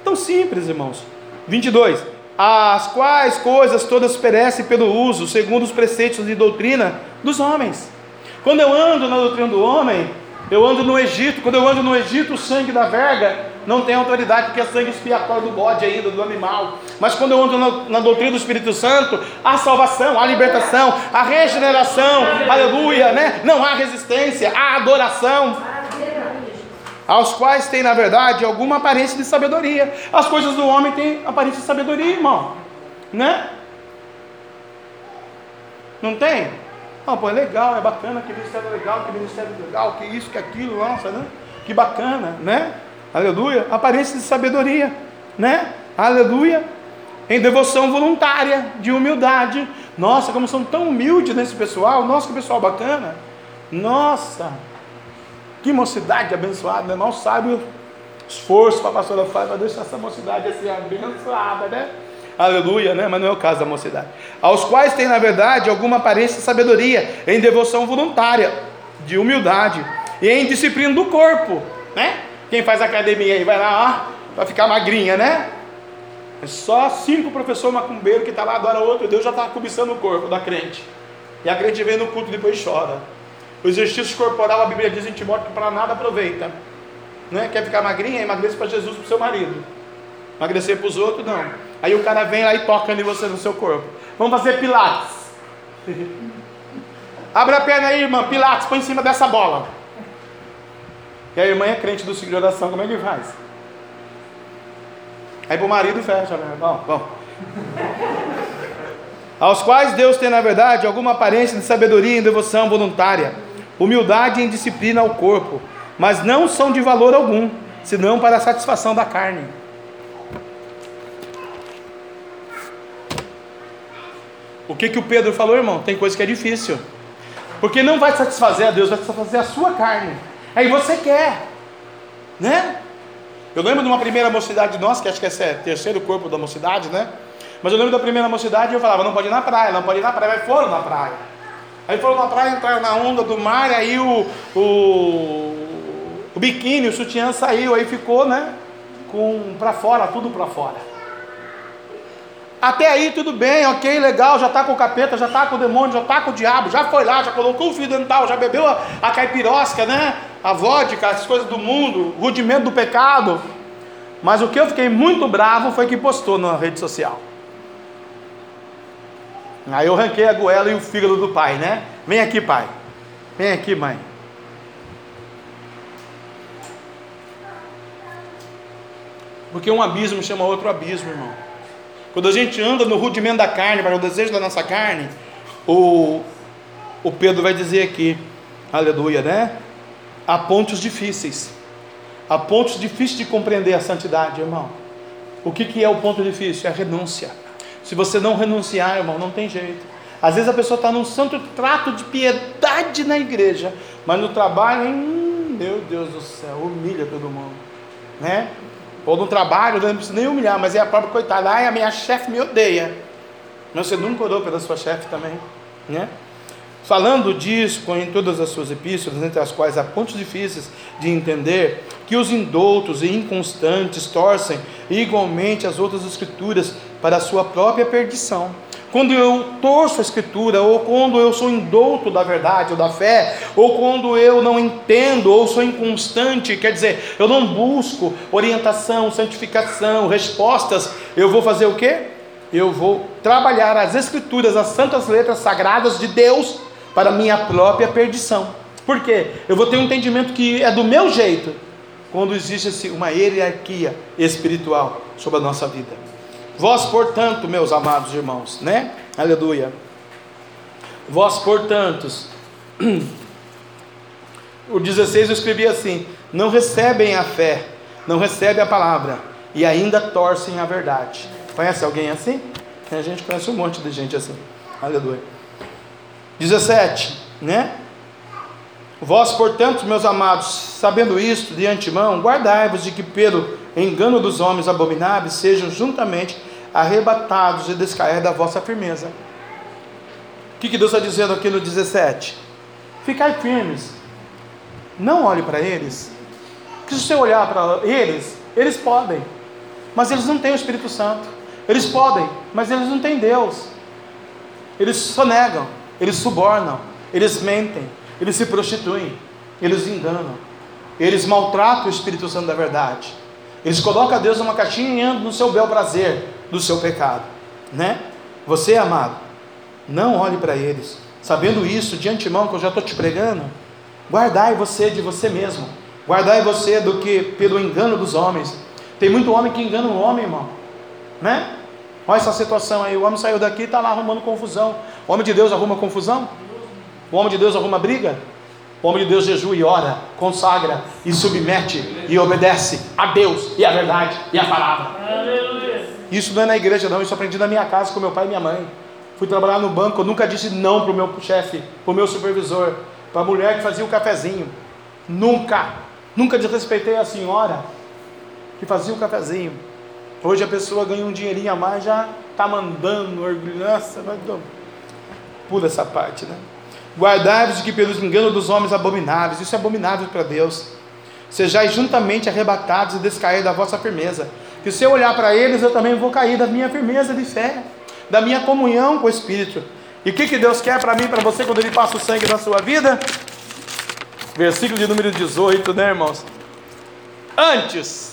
Tão simples, irmãos. 22 as quais coisas todas perecem pelo uso, segundo os preceitos de doutrina dos homens. Quando eu ando na doutrina do homem, Eu ando no Egito, quando eu ando no Egito, o sangue da verga não tem autoridade, porque é sangue expiatório do bode ainda, do animal. Mas quando eu ando na, na doutrina do Espírito Santo, há salvação, há libertação, há regeneração, aleluia, né? Não há resistência, há adoração. Aos quais tem, na verdade, alguma aparência de sabedoria. As coisas do homem têm aparência de sabedoria, irmão, né? Não tem? Não, pô, é legal, é bacana, que ministério legal, que ministério legal, que isso, que aquilo, nossa, né? Que bacana, né? Aleluia. Aparência de sabedoria, né? Aleluia. Em devoção voluntária, de humildade. Nossa, como são tão humildes nesse pessoal. Nossa, que pessoal bacana. Nossa, que mocidade abençoada, né? Mal sabe o esforço para a pastora faz para deixar essa mocidade assim abençoada, né? aleluia, né? Mas não é o caso da mocidade. Aos quais tem, na verdade, alguma aparência de sabedoria, em devoção voluntária, de humildade e em disciplina do corpo, né? Quem faz academia aí vai lá, ó, para ficar magrinha, né? É só cinco professores macumbeiros que está lá, adora outro, Deus já está cobiçando o corpo da crente. E a crente vem no culto e depois chora. O exercício corporal, a Bíblia diz em Timóteo que para nada aproveita. Né? Quer ficar magrinha? Emagreça para Jesus, para o seu marido. Emagrecer para os outros, não. Aí o cara vem lá e toca em você no seu corpo. Vamos fazer pilates. Abre a perna aí, irmã. Pilates, põe em cima dessa bola. E a irmã é crente do ciclo de oração, como é que faz? Aí para o marido fecha, né? Bom, bom. Aos quais Deus tem, na verdade, alguma aparência de sabedoria e devoção voluntária, humildade e disciplina ao corpo, mas não são de valor algum, senão para a satisfação da carne. O que, que o Pedro falou, irmão? Tem coisa que é difícil. Porque não vai satisfazer a Deus, vai satisfazer a sua carne. Aí você quer, né? Eu lembro de uma primeira mocidade nossa, que acho que esse é o terceiro corpo da mocidade, né? Mas eu lembro da primeira mocidade e eu falava, não pode ir na praia, não pode ir na praia, mas foram na praia. Aí foram na praia, entraram na onda do mar, aí o, o, o biquíni, o sutiã saiu, aí ficou, né? Com para fora, tudo para fora. Até aí tudo bem, ok, legal, já está com o capeta, já está com o demônio, já está com o diabo, já foi lá, já colocou o fio dental, já bebeu a, a caipirosca, né? A vodka, as coisas do mundo, rudimento do pecado. Mas o que eu fiquei muito bravo foi que postou na rede social. Aí eu ranquei a goela e o fígado do pai, né? Vem aqui, pai. Vem aqui, mãe. Porque um abismo chama outro abismo, irmão. Quando a gente anda no rudimento da carne, para o desejo da nossa carne, o, o Pedro vai dizer aqui, aleluia, né? Há pontos difíceis. Há pontos difíceis de compreender a santidade, irmão. O que, que é o ponto difícil? É a renúncia. Se você não renunciar, irmão, não tem jeito. Às vezes a pessoa está num santo trato de piedade na igreja, mas no trabalho, hum, meu Deus do céu, humilha todo mundo, né? ou no trabalho, não precisa nem humilhar, mas é a própria coitada, ai, a minha chefe me odeia. Mas você nunca orou pela sua chefe também, né? Falando disso em todas as suas epístolas, entre as quais há pontos difíceis de entender, que os indoutos e inconstantes torcem igualmente as outras escrituras para a sua própria perdição quando eu torço a Escritura, ou quando eu sou indouto da verdade ou da fé, ou quando eu não entendo, ou sou inconstante, quer dizer, eu não busco orientação, santificação, respostas, eu vou fazer o quê? Eu vou trabalhar as Escrituras, as santas letras sagradas de Deus, para minha própria perdição. Por quê? Eu vou ter um entendimento que é do meu jeito, quando existe uma hierarquia espiritual sobre a nossa vida. Vós, portanto, meus amados irmãos, né? Aleluia. Vós, portanto, o 16 eu escrevi assim: não recebem a fé, não recebem a palavra e ainda torcem a verdade. Conhece alguém assim? A gente conhece um monte de gente assim. Aleluia. 17, né? Vós, portanto, meus amados, sabendo isto de antemão, guardai-vos de que pelo engano dos homens abomináveis sejam juntamente arrebatados e descair da vossa firmeza. O que, que Deus está dizendo aqui no 17? Ficai firmes, não olhe para eles, que se você olhar para eles, eles podem, mas eles não têm o Espírito Santo, eles podem, mas eles não têm Deus, eles sonegam, eles subornam, eles mentem, eles se prostituem, eles enganam, eles maltratam o Espírito Santo da verdade, eles colocam a Deus numa caixinha e andam no seu bel prazer do seu pecado, né? Você, amado, não olhe para eles, sabendo isso de antemão que eu já estou te pregando, guardai você de você mesmo, guardai você do que pelo engano dos homens. Tem muito homem que engana o homem, irmão, né? Olha essa situação aí, o homem saiu daqui e está lá arrumando confusão. O homem de Deus arruma confusão? O homem de Deus arruma briga? O homem de Deus jejua e ora, consagra e submete e obedece a Deus e a verdade e a palavra. Isso não é na igreja, não. Isso aprendi na minha casa com meu pai e minha mãe. Fui trabalhar no banco, eu nunca disse não para o meu chefe, para o meu supervisor, para a mulher que fazia o cafezinho. Nunca. Nunca desrespeitei a senhora que fazia o cafezinho. Hoje a pessoa ganha um dinheirinho a mais, já está mandando orgulho. Nossa, vai pula essa parte, né? Guardai-vos de que pelos enganos dos homens abomináveis, isso é abominável para Deus. Sejais juntamente arrebatados e descair da vossa firmeza. Que se eu olhar para eles, eu também vou cair da minha firmeza de fé, da minha comunhão com o Espírito. E o que, que Deus quer para mim, para você, quando Ele passa o sangue na sua vida? Versículo de número 18, né, irmãos? Antes,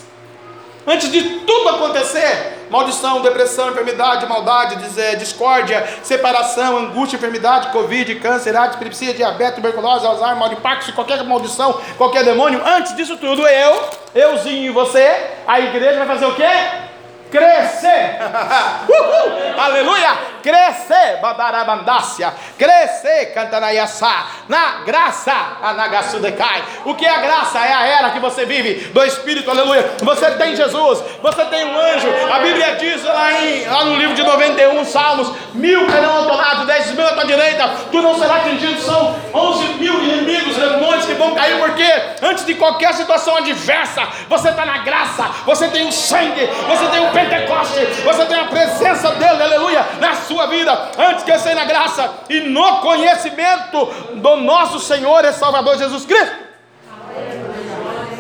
antes de tudo acontecer, maldição, depressão, enfermidade, maldade, discórdia, separação, angústia, enfermidade, covid, câncer, AIDS, epilepsia, diabetes, tuberculose, Alzheimer, mal de Parkinson, qualquer maldição, qualquer demônio, antes disso tudo, eu, euzinho e você, a igreja vai fazer o quê? Crescer, Uhul. aleluia, crescer, badarabandácia, crescer, cantanaiaçá, na graça, anagasudecai. O que é a graça? É a era que você vive do Espírito, aleluia. Você tem Jesus, você tem um anjo. A Bíblia diz lá, em, lá no livro de 91 Salmos: mil cairão ao teu lado, dez mil à tua direita, tu não serás atingido. São onze mil inimigos, demônios que vão cair, porque antes de qualquer situação adversa, você está na graça, você tem o sangue, você tem o Pentecoste, você tem a presença dele, aleluia, na sua vida, antes que eu saia na graça e no conhecimento do nosso Senhor e Salvador Jesus Cristo.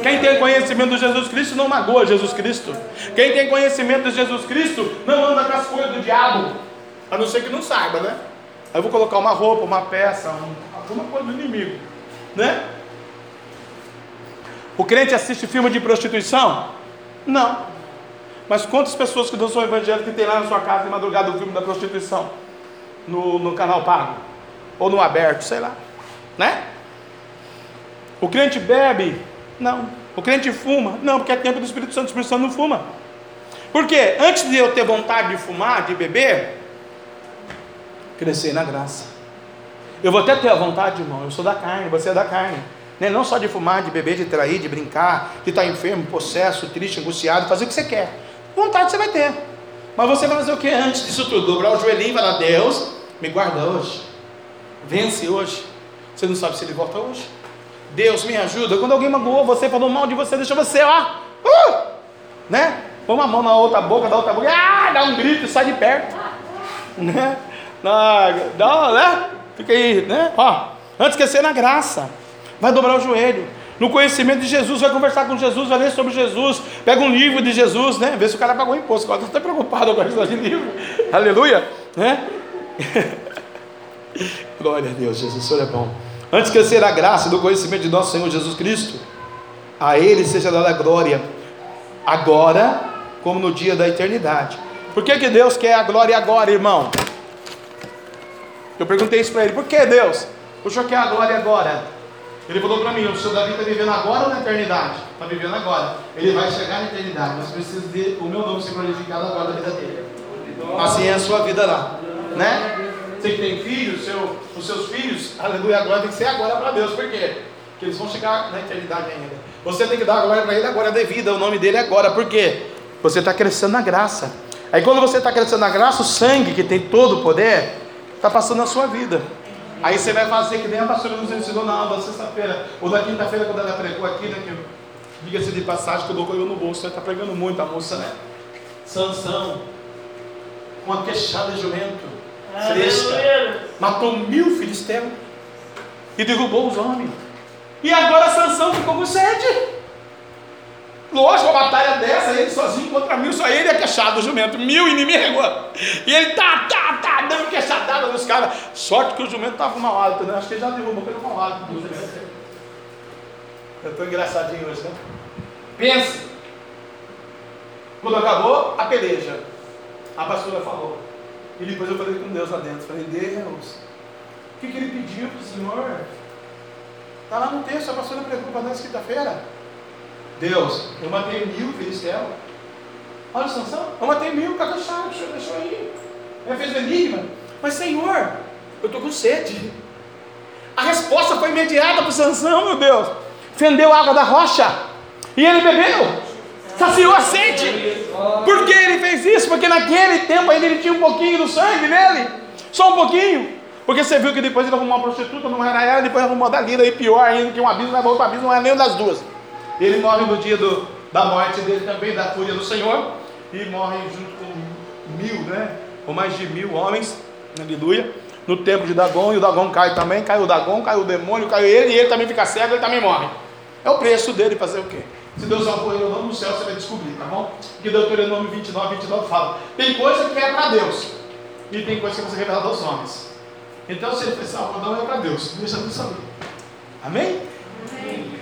Quem tem conhecimento de Jesus Cristo não magoa Jesus Cristo. Quem tem conhecimento de Jesus Cristo não anda com as coisas do diabo. A não ser que não saiba, né? Aí eu vou colocar uma roupa, uma peça, um, alguma coisa do inimigo, né? O crente assiste filme de prostituição? Não. Mas quantas pessoas que não são evangélicas que tem lá na sua casa de madrugada o filme da prostituição? No, no canal pago? Ou no aberto, sei lá. Né? O crente bebe? Não. O crente fuma? Não, porque é tempo do Espírito Santo, o Espírito Santo não fuma. Porque antes de eu ter vontade de fumar, de beber, crescer na graça. Eu vou até ter a vontade, irmão, eu sou da carne, você é da carne. Né? Não só de fumar, de beber, de trair, de brincar, de estar enfermo, possesso, triste, angustiado, fazer o que você quer. Vontade você vai ter. Mas você vai fazer o que antes disso tudo? Dobrar o joelhinho e falar: Deus, me guarda hoje. Vence hoje. Você não sabe se ele volta hoje. Deus me ajuda. Quando alguém magoou você, falou mal de você, deixa você, ó. Uh! Né? Põe uma mão na outra boca, da outra boca, ah, dá um grito e sai de perto. Né? Dá, né? Fica aí, né? Ó, antes que ser na graça. Vai dobrar o joelho no conhecimento de Jesus, vai conversar com Jesus, vai ler sobre Jesus, pega um livro de Jesus, né? Vê se o cara pagou imposto, agora está preocupado com a questão de livro, aleluia, né? Glória a Deus, Jesus, o Senhor é bom. Antes que ser a graça do conhecimento de nosso Senhor Jesus Cristo, a Ele seja dada a glória, agora, como no dia da eternidade. Por que, que Deus quer a glória agora, irmão? Eu perguntei isso para ele, por que Deus? O Senhor quer a glória agora? Ele falou para mim: o senhor Davi está vivendo agora ou na eternidade? Está vivendo agora. Ele vai chegar na eternidade, mas precisa o meu nome ser glorificado agora na vida dele. Assim é a sua vida lá, né? Você que tem filhos, seu, os seus filhos, aleluia, agora tem que ser agora para Deus, por quê? Porque eles vão chegar na eternidade ainda. Você tem que dar a glória para Ele agora, devida, o nome dele agora, por quê? Você está crescendo na graça. Aí quando você está crescendo na graça, o sangue que tem todo o poder está passando na sua vida. Aí você vai fazer que nem a pastora nos ensinou na aula da sexta-feira, ou da quinta-feira, quando ela pregou aqui, né? Que, diga-se de passagem, que eu dou eu no bolso, ela está pregando muito a moça, né? Sansão, uma queixada de jumento, fresca, matou mil filisteus e derrubou os homens. E agora Sansão ficou com sede. Lógico, uma batalha dessa, ele sozinho contra mil, só ele é queixado do jumento, mil inimigos. E ele tá, tá, tá, dando queixadada nos caras. Sorte que o jumento estava com mau né? Acho que ele já derrubou pelo mau hálito do jumento. Eu estou engraçadinho hoje, né? Pensa. Quando acabou a peleja, a pastora falou. E depois eu falei com Deus lá dentro. Falei, Deus, o que, que ele pediu para o Senhor? Está lá no texto, a pastora pregou para nós quinta-feira. Deus, eu matei mil filisteus. Olha a sanção, eu matei mil, cadê o chave? O deixou aí. Ele fez o enigma. Mas Senhor, eu estou com sede. A resposta foi imediata para Sansão, meu Deus. Fendeu a água da rocha. E ele bebeu. Saciou a sede. Por que ele fez isso? Porque naquele tempo ainda ele tinha um pouquinho do sangue nele. Só um pouquinho. Porque você viu que depois ele arrumou uma prostituta, não era ela, depois arrumou da Dalila, e pior ainda, que um abismo levou outro abismo, não é nenhum das duas. Ele morre no dia do, da morte dele também, da fúria do Senhor, e morre junto com mil, né? Ou mais de mil homens, aleluia no templo de Dagon, e o Dagon cai também, cai o Dagon, cai o demônio, cai ele, e ele também fica cego, ele também morre. É o preço dele fazer o quê? Se Deus salvou ele ou não no céu, você vai descobrir, tá bom? Que Deuteronômio 29, 29 fala: tem coisa que é para Deus, e tem coisa que você revelada aos homens. Então, se ele foi salvo não, é para Deus, deixa Deus saber. Amém?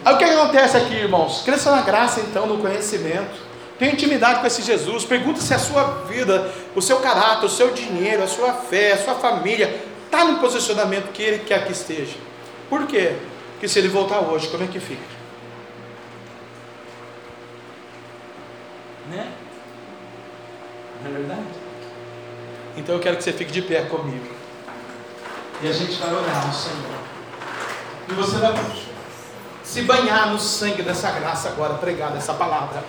Aí o que acontece aqui, irmãos? Cresça na graça, então, no conhecimento. Tenha intimidade com esse Jesus. Pergunta se a sua vida, o seu caráter, o seu dinheiro, a sua fé, a sua família está no posicionamento que Ele quer que esteja. Por quê? Porque se Ele voltar hoje, como é que fica? Né? Não é verdade? Então eu quero que você fique de pé comigo. E a gente vai orar ao Senhor. E você vai se banhar no sangue dessa graça agora, pregar essa palavra.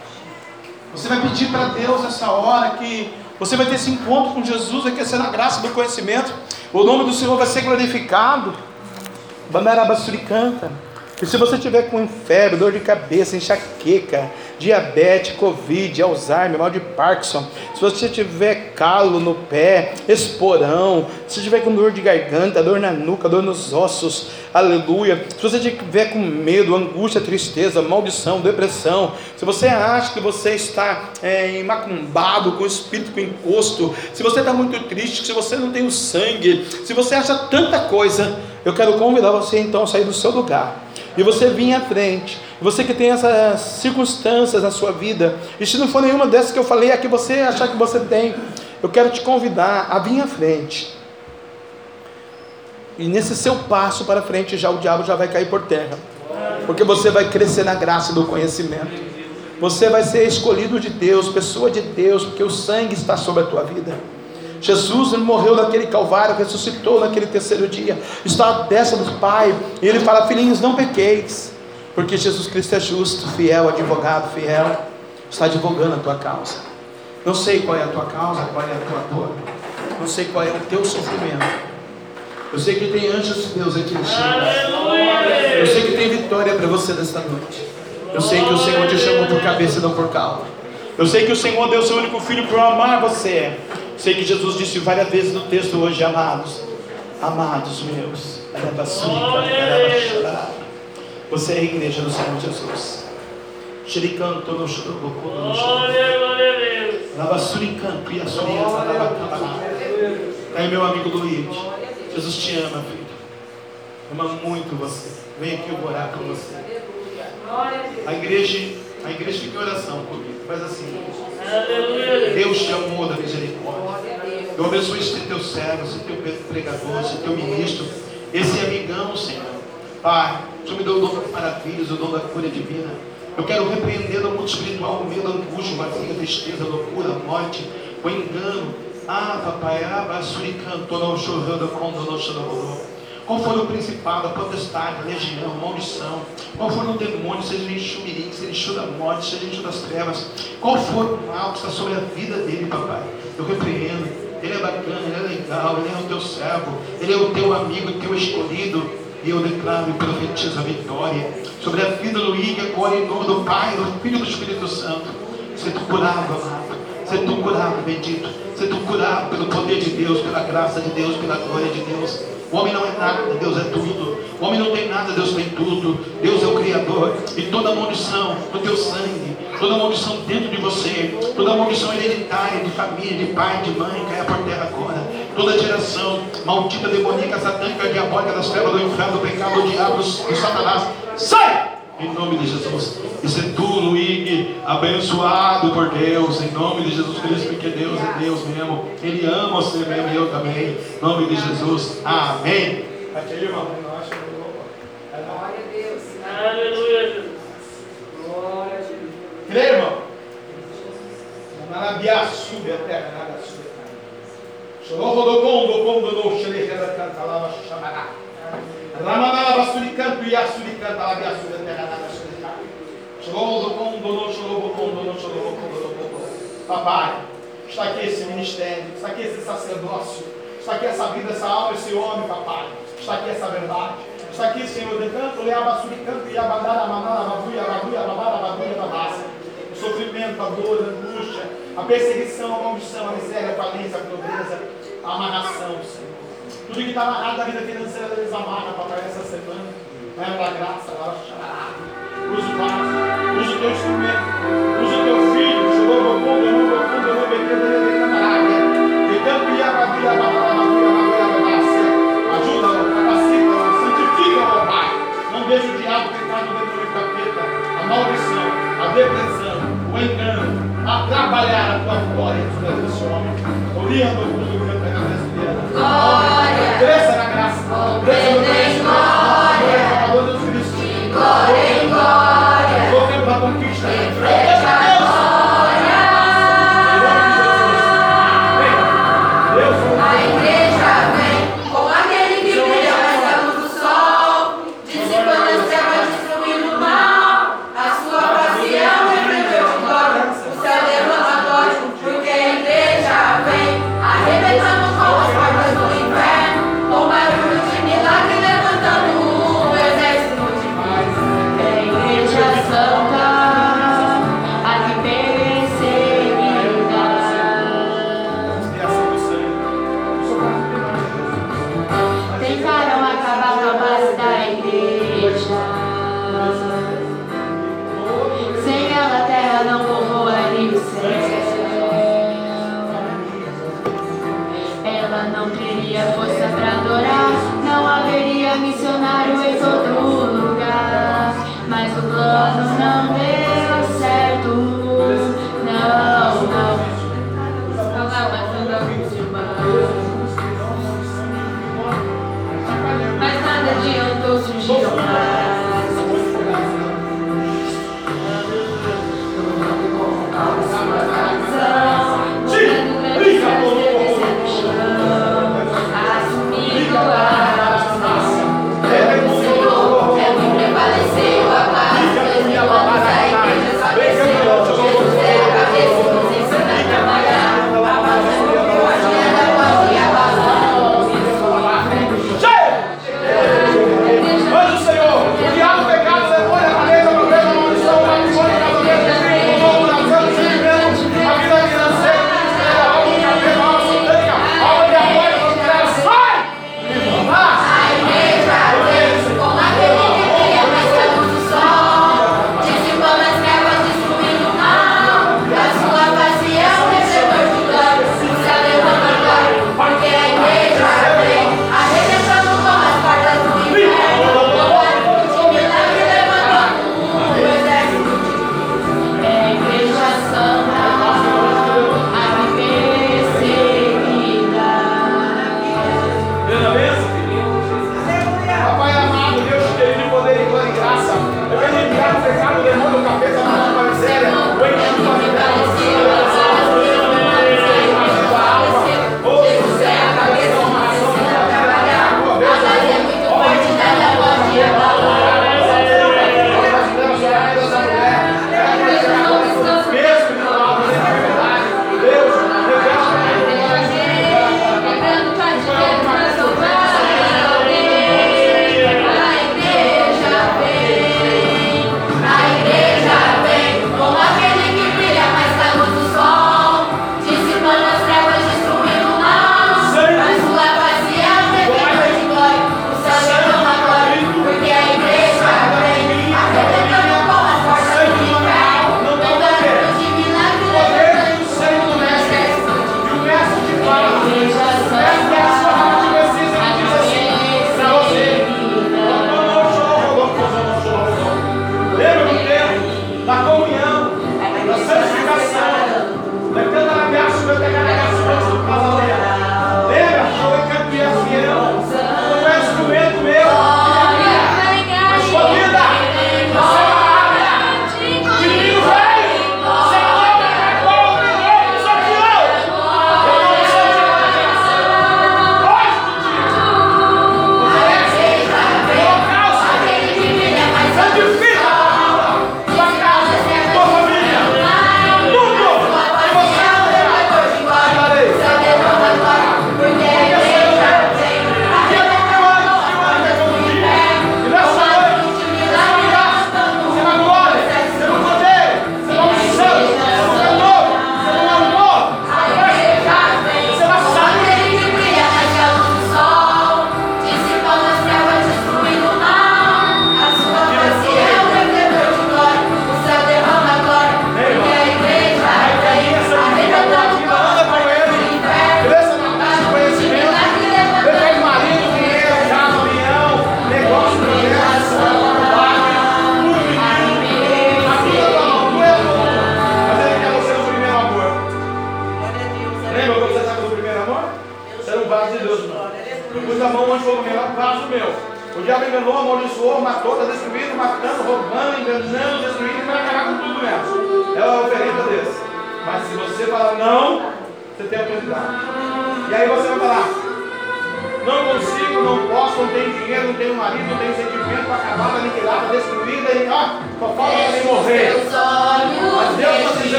Você vai pedir para Deus essa hora que você vai ter esse encontro com Jesus, vai crescer na graça do conhecimento. O nome do Senhor vai ser glorificado. Bandarabassuricanta. E se você tiver com febre, dor de cabeça, enxaqueca, diabetes, covid, Alzheimer, mal de Parkinson, se você tiver calo no pé, esporão, se tiver com dor de garganta, dor na nuca, dor nos ossos, aleluia. Se você tiver com medo, angústia, tristeza, maldição, depressão, se você acha que você está é, macumbado com o espírito com encosto, se você está muito triste, se você não tem o sangue, se você acha tanta coisa, eu quero convidar você então a sair do seu lugar. E você vir à frente, você que tem essas circunstâncias na sua vida, e se não for nenhuma dessas que eu falei, é que você achar que você tem, eu quero te convidar a vir à frente. E nesse seu passo para frente, já o diabo já vai cair por terra, porque você vai crescer na graça do conhecimento. Você vai ser escolhido de Deus, pessoa de Deus, porque o sangue está sobre a tua vida. Jesus morreu naquele Calvário, ressuscitou naquele terceiro dia, está à destra do Pai, e ele fala: Filhinhos, não pequeis, porque Jesus Cristo é justo, fiel, advogado, fiel, está advogando a tua causa. Não sei qual é a tua causa, qual é a tua dor, não sei qual é o teu sofrimento. Eu sei que tem anjos de Deus aqui no chão. Eu sei que tem vitória para você nesta noite. Eu sei que o Senhor te chamou por cabeça e não por cauda. Eu sei que o Senhor deu seu único filho para amar você. Sei que Jesus disse várias vezes no texto hoje, amados, amados meus, você é a igreja do Senhor Jesus. Xericanto no churubucu no churubucu. Lavassuricanto e assurianta Aí meu amigo Luiz, Jesus te ama, filho. Ama muito você. Vem aqui eu orar por você. A igreja, a igreja fica em oração comigo. Faz assim. Deus te amou da misericórdia. Eu abençoe esse teu servo, esse teu pregador, esse teu ministro, esse amigão, Senhor. Pai, tu me deu o dom das maravilhas, o dom da cura divina. Eu quero repreender o mundo espiritual, o medo, a angústia, vazia, tristeza, loucura, morte, o engano. Ah, papai, ah, basuri cantou, não chorando, quando não chorando. Qual foi o principado, a potestade, a legião, a maldição? Qual foi o demônio, seja ele chumirim, seja enxu da morte, seja enxu das trevas? Qual foi o mal que está sobre a vida dele, papai? Eu repreendo. Ele é bacana, ele é legal, ele é o teu servo, ele é o teu amigo, o teu escolhido. Eu declaro e profetizo a vitória sobre a vida do Igor, agora em nome do Pai, do Filho e do Espírito Santo. Seja curado, amado. Seja curado, bendito. Seja curado pelo poder de Deus, pela graça de Deus, pela glória de Deus. O homem não é nada, Deus é tudo. O homem não tem nada, Deus tem tudo. Deus é o Criador. E toda maldição do teu sangue, toda maldição dentro de você, toda maldição hereditária de família, de pai, de mãe, caia por terra agora. Toda geração maldita, demoníaca, satânica, diabólica, das trevas do inferno, do pecado, do diabo, do Satanás, sai! Em nome de Jesus. Isso é tudo, Ig, abençoado por Deus. Em nome de Jesus Cristo, porque Deus é Deus mesmo. Ele ama você mesmo e eu também. Em nome de Jesus. Amém. Aquele irmão. Glória a Deus. Aleluia, Jesus. Glória a Deus. Crê, irmão? Manabiaçu, a terra, nada sua. Shorohodokondo, kondo, no, xerejada, canta, lava, chamará. Ramanaba, suricanto, e a e terra, nada sua. Papai, está aqui esse ministério, está aqui esse sacerdócio, está aqui essa vida, essa alma, esse homem, papai. Está aqui essa verdade. Está aqui, Senhor, de canto, leaba, suricanto, e abadara, manara, babuia, babuia, babara, babuia, babassa. O sofrimento, a dor, a angústia, a perseguição, a maldição, a miséria, a falência, a pobreza, a amarração, Senhor. Tudo que está amarrado na vida financeira, Deus amarra, papai, essa semana. Vai da graça, ela chorar. Usa o vaso, usa o teu instrumento, usa o teu filho. Chegou no fundo, eu não vou fundo, eu não vou beber, eu vou camarada. E campo e abadia, abadia, abadia, Ajuda, capacita, santifica, ó Pai. Não deixa o diabo entrar no demônio do capeta, a maldição, a depressão, o engano, atrapalhar a tua glória sobre esse homem. Orienta o Glória. Cresça na graça. Cresça no Yeah.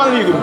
Que do esquerdo é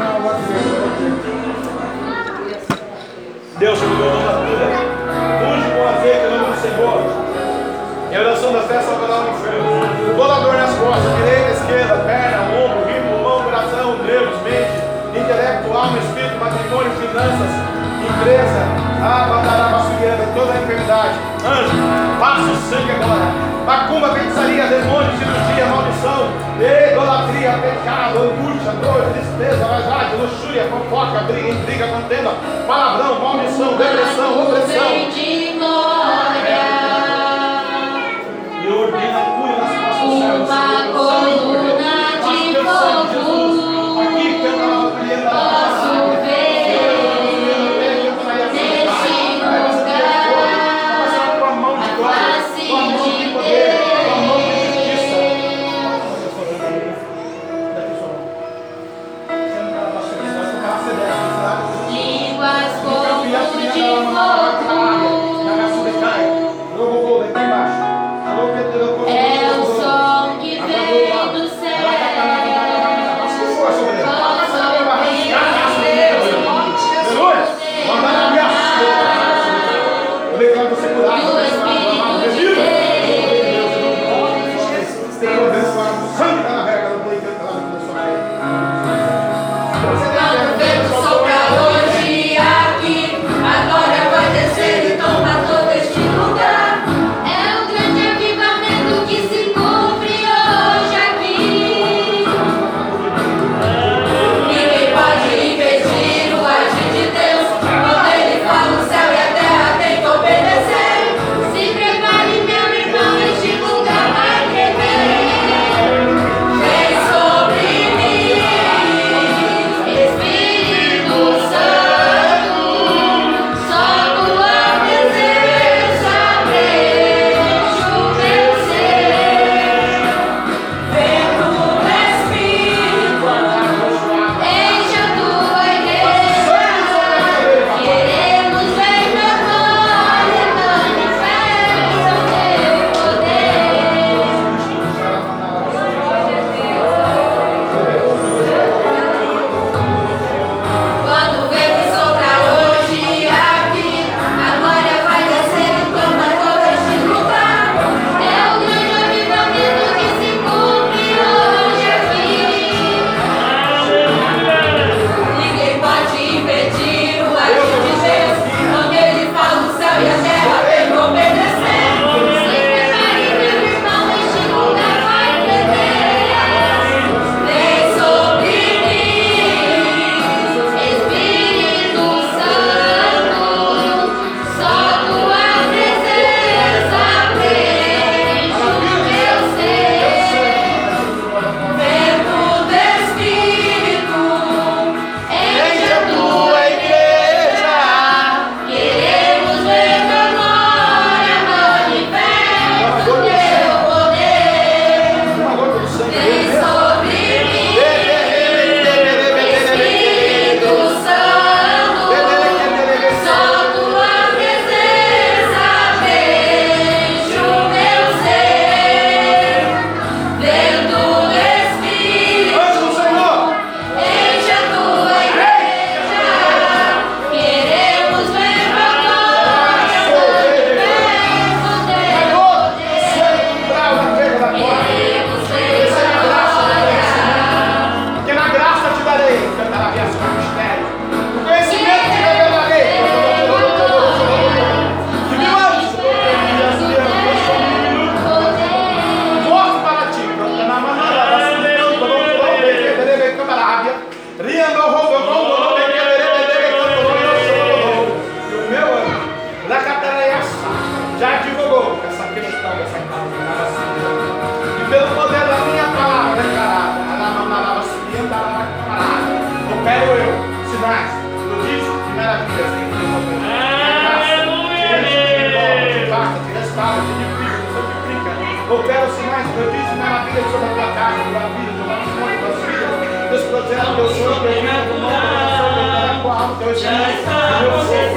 Opera sinais, prodígios Minha vida sobre a tua casa, minha vida, tua nação, tuas filhas. Deus proteja o teu sonho, teu neto, o nome da nação, declara com a alma, teu espírito, teu fogo.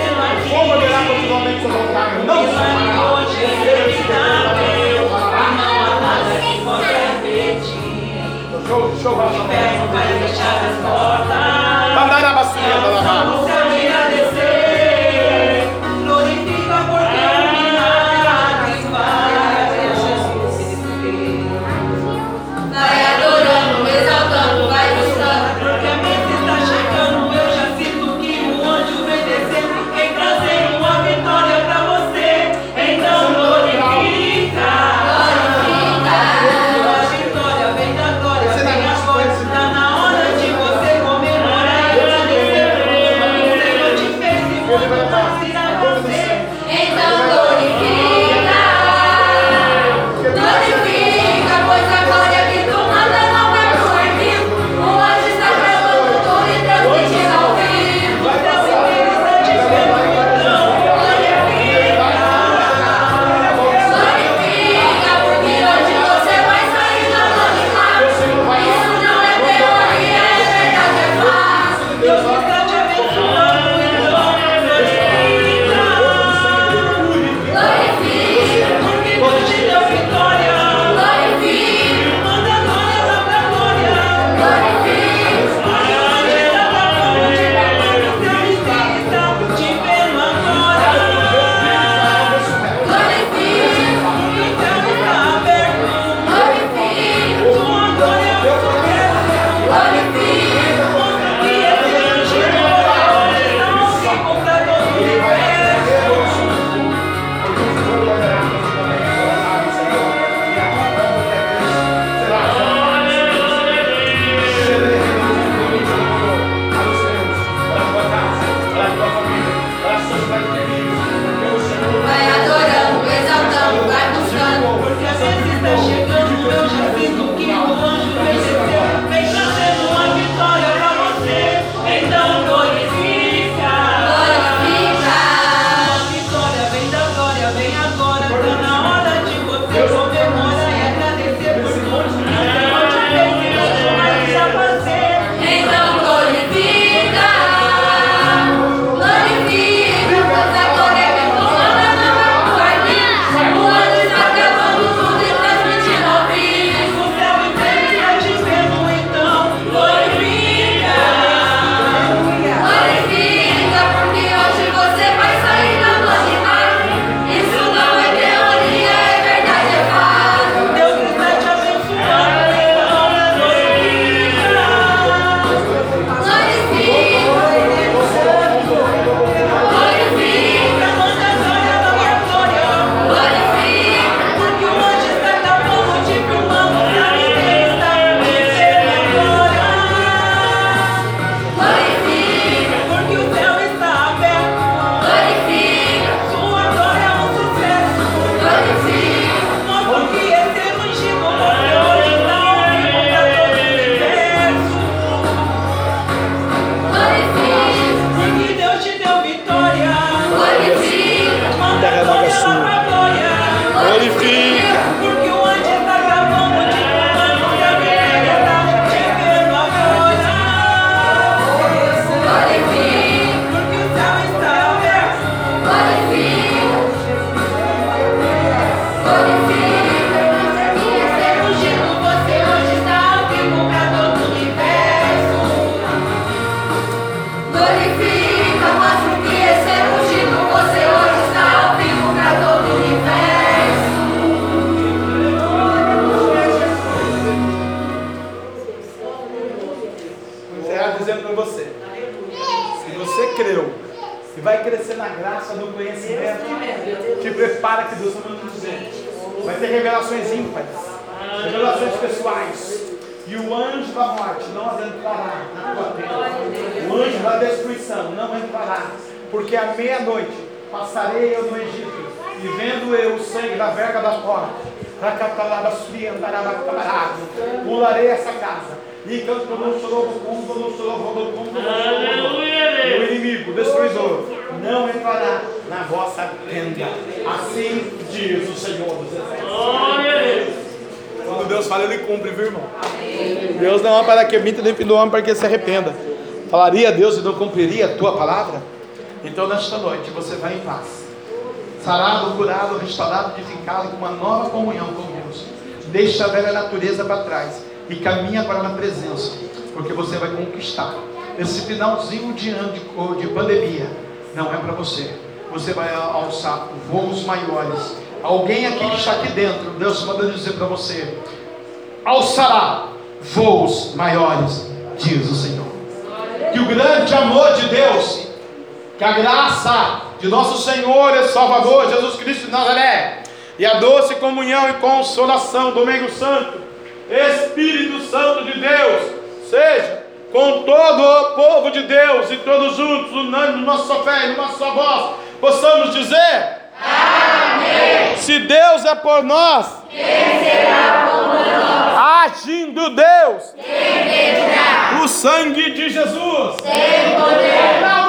Como virá continuamente sobre o casa, não se amará. Show, show, show. Mandará a bacia, mandará na bacia. Do homem para que se arrependa. Falaria a Deus e não cumpriria a tua palavra? Então, nesta noite, você vai em paz. Sarado, curado, restaurado, edificado, com uma nova comunhão com Deus. Deixa a velha natureza para trás e caminha agora na presença, porque você vai conquistar. Esse finalzinho de ano de, de pandemia não é para você. Você vai alçar voos maiores. Alguém aqui que está aqui dentro, Deus manda dizer para você: alçará voos maiores, diz o Senhor. Que o grande amor de Deus, que a graça de nosso Senhor e Salvador Jesus Cristo de Nazaré, e a doce comunhão e consolação, Domingo Santo, Espírito Santo de Deus, seja com todo o povo de Deus e todos juntos, unânimes, nossa fé e nossa voz, possamos dizer: Amém. Se Deus é por nós, quem será por nós? Agindo Deus, sangue de Jesus, tem poder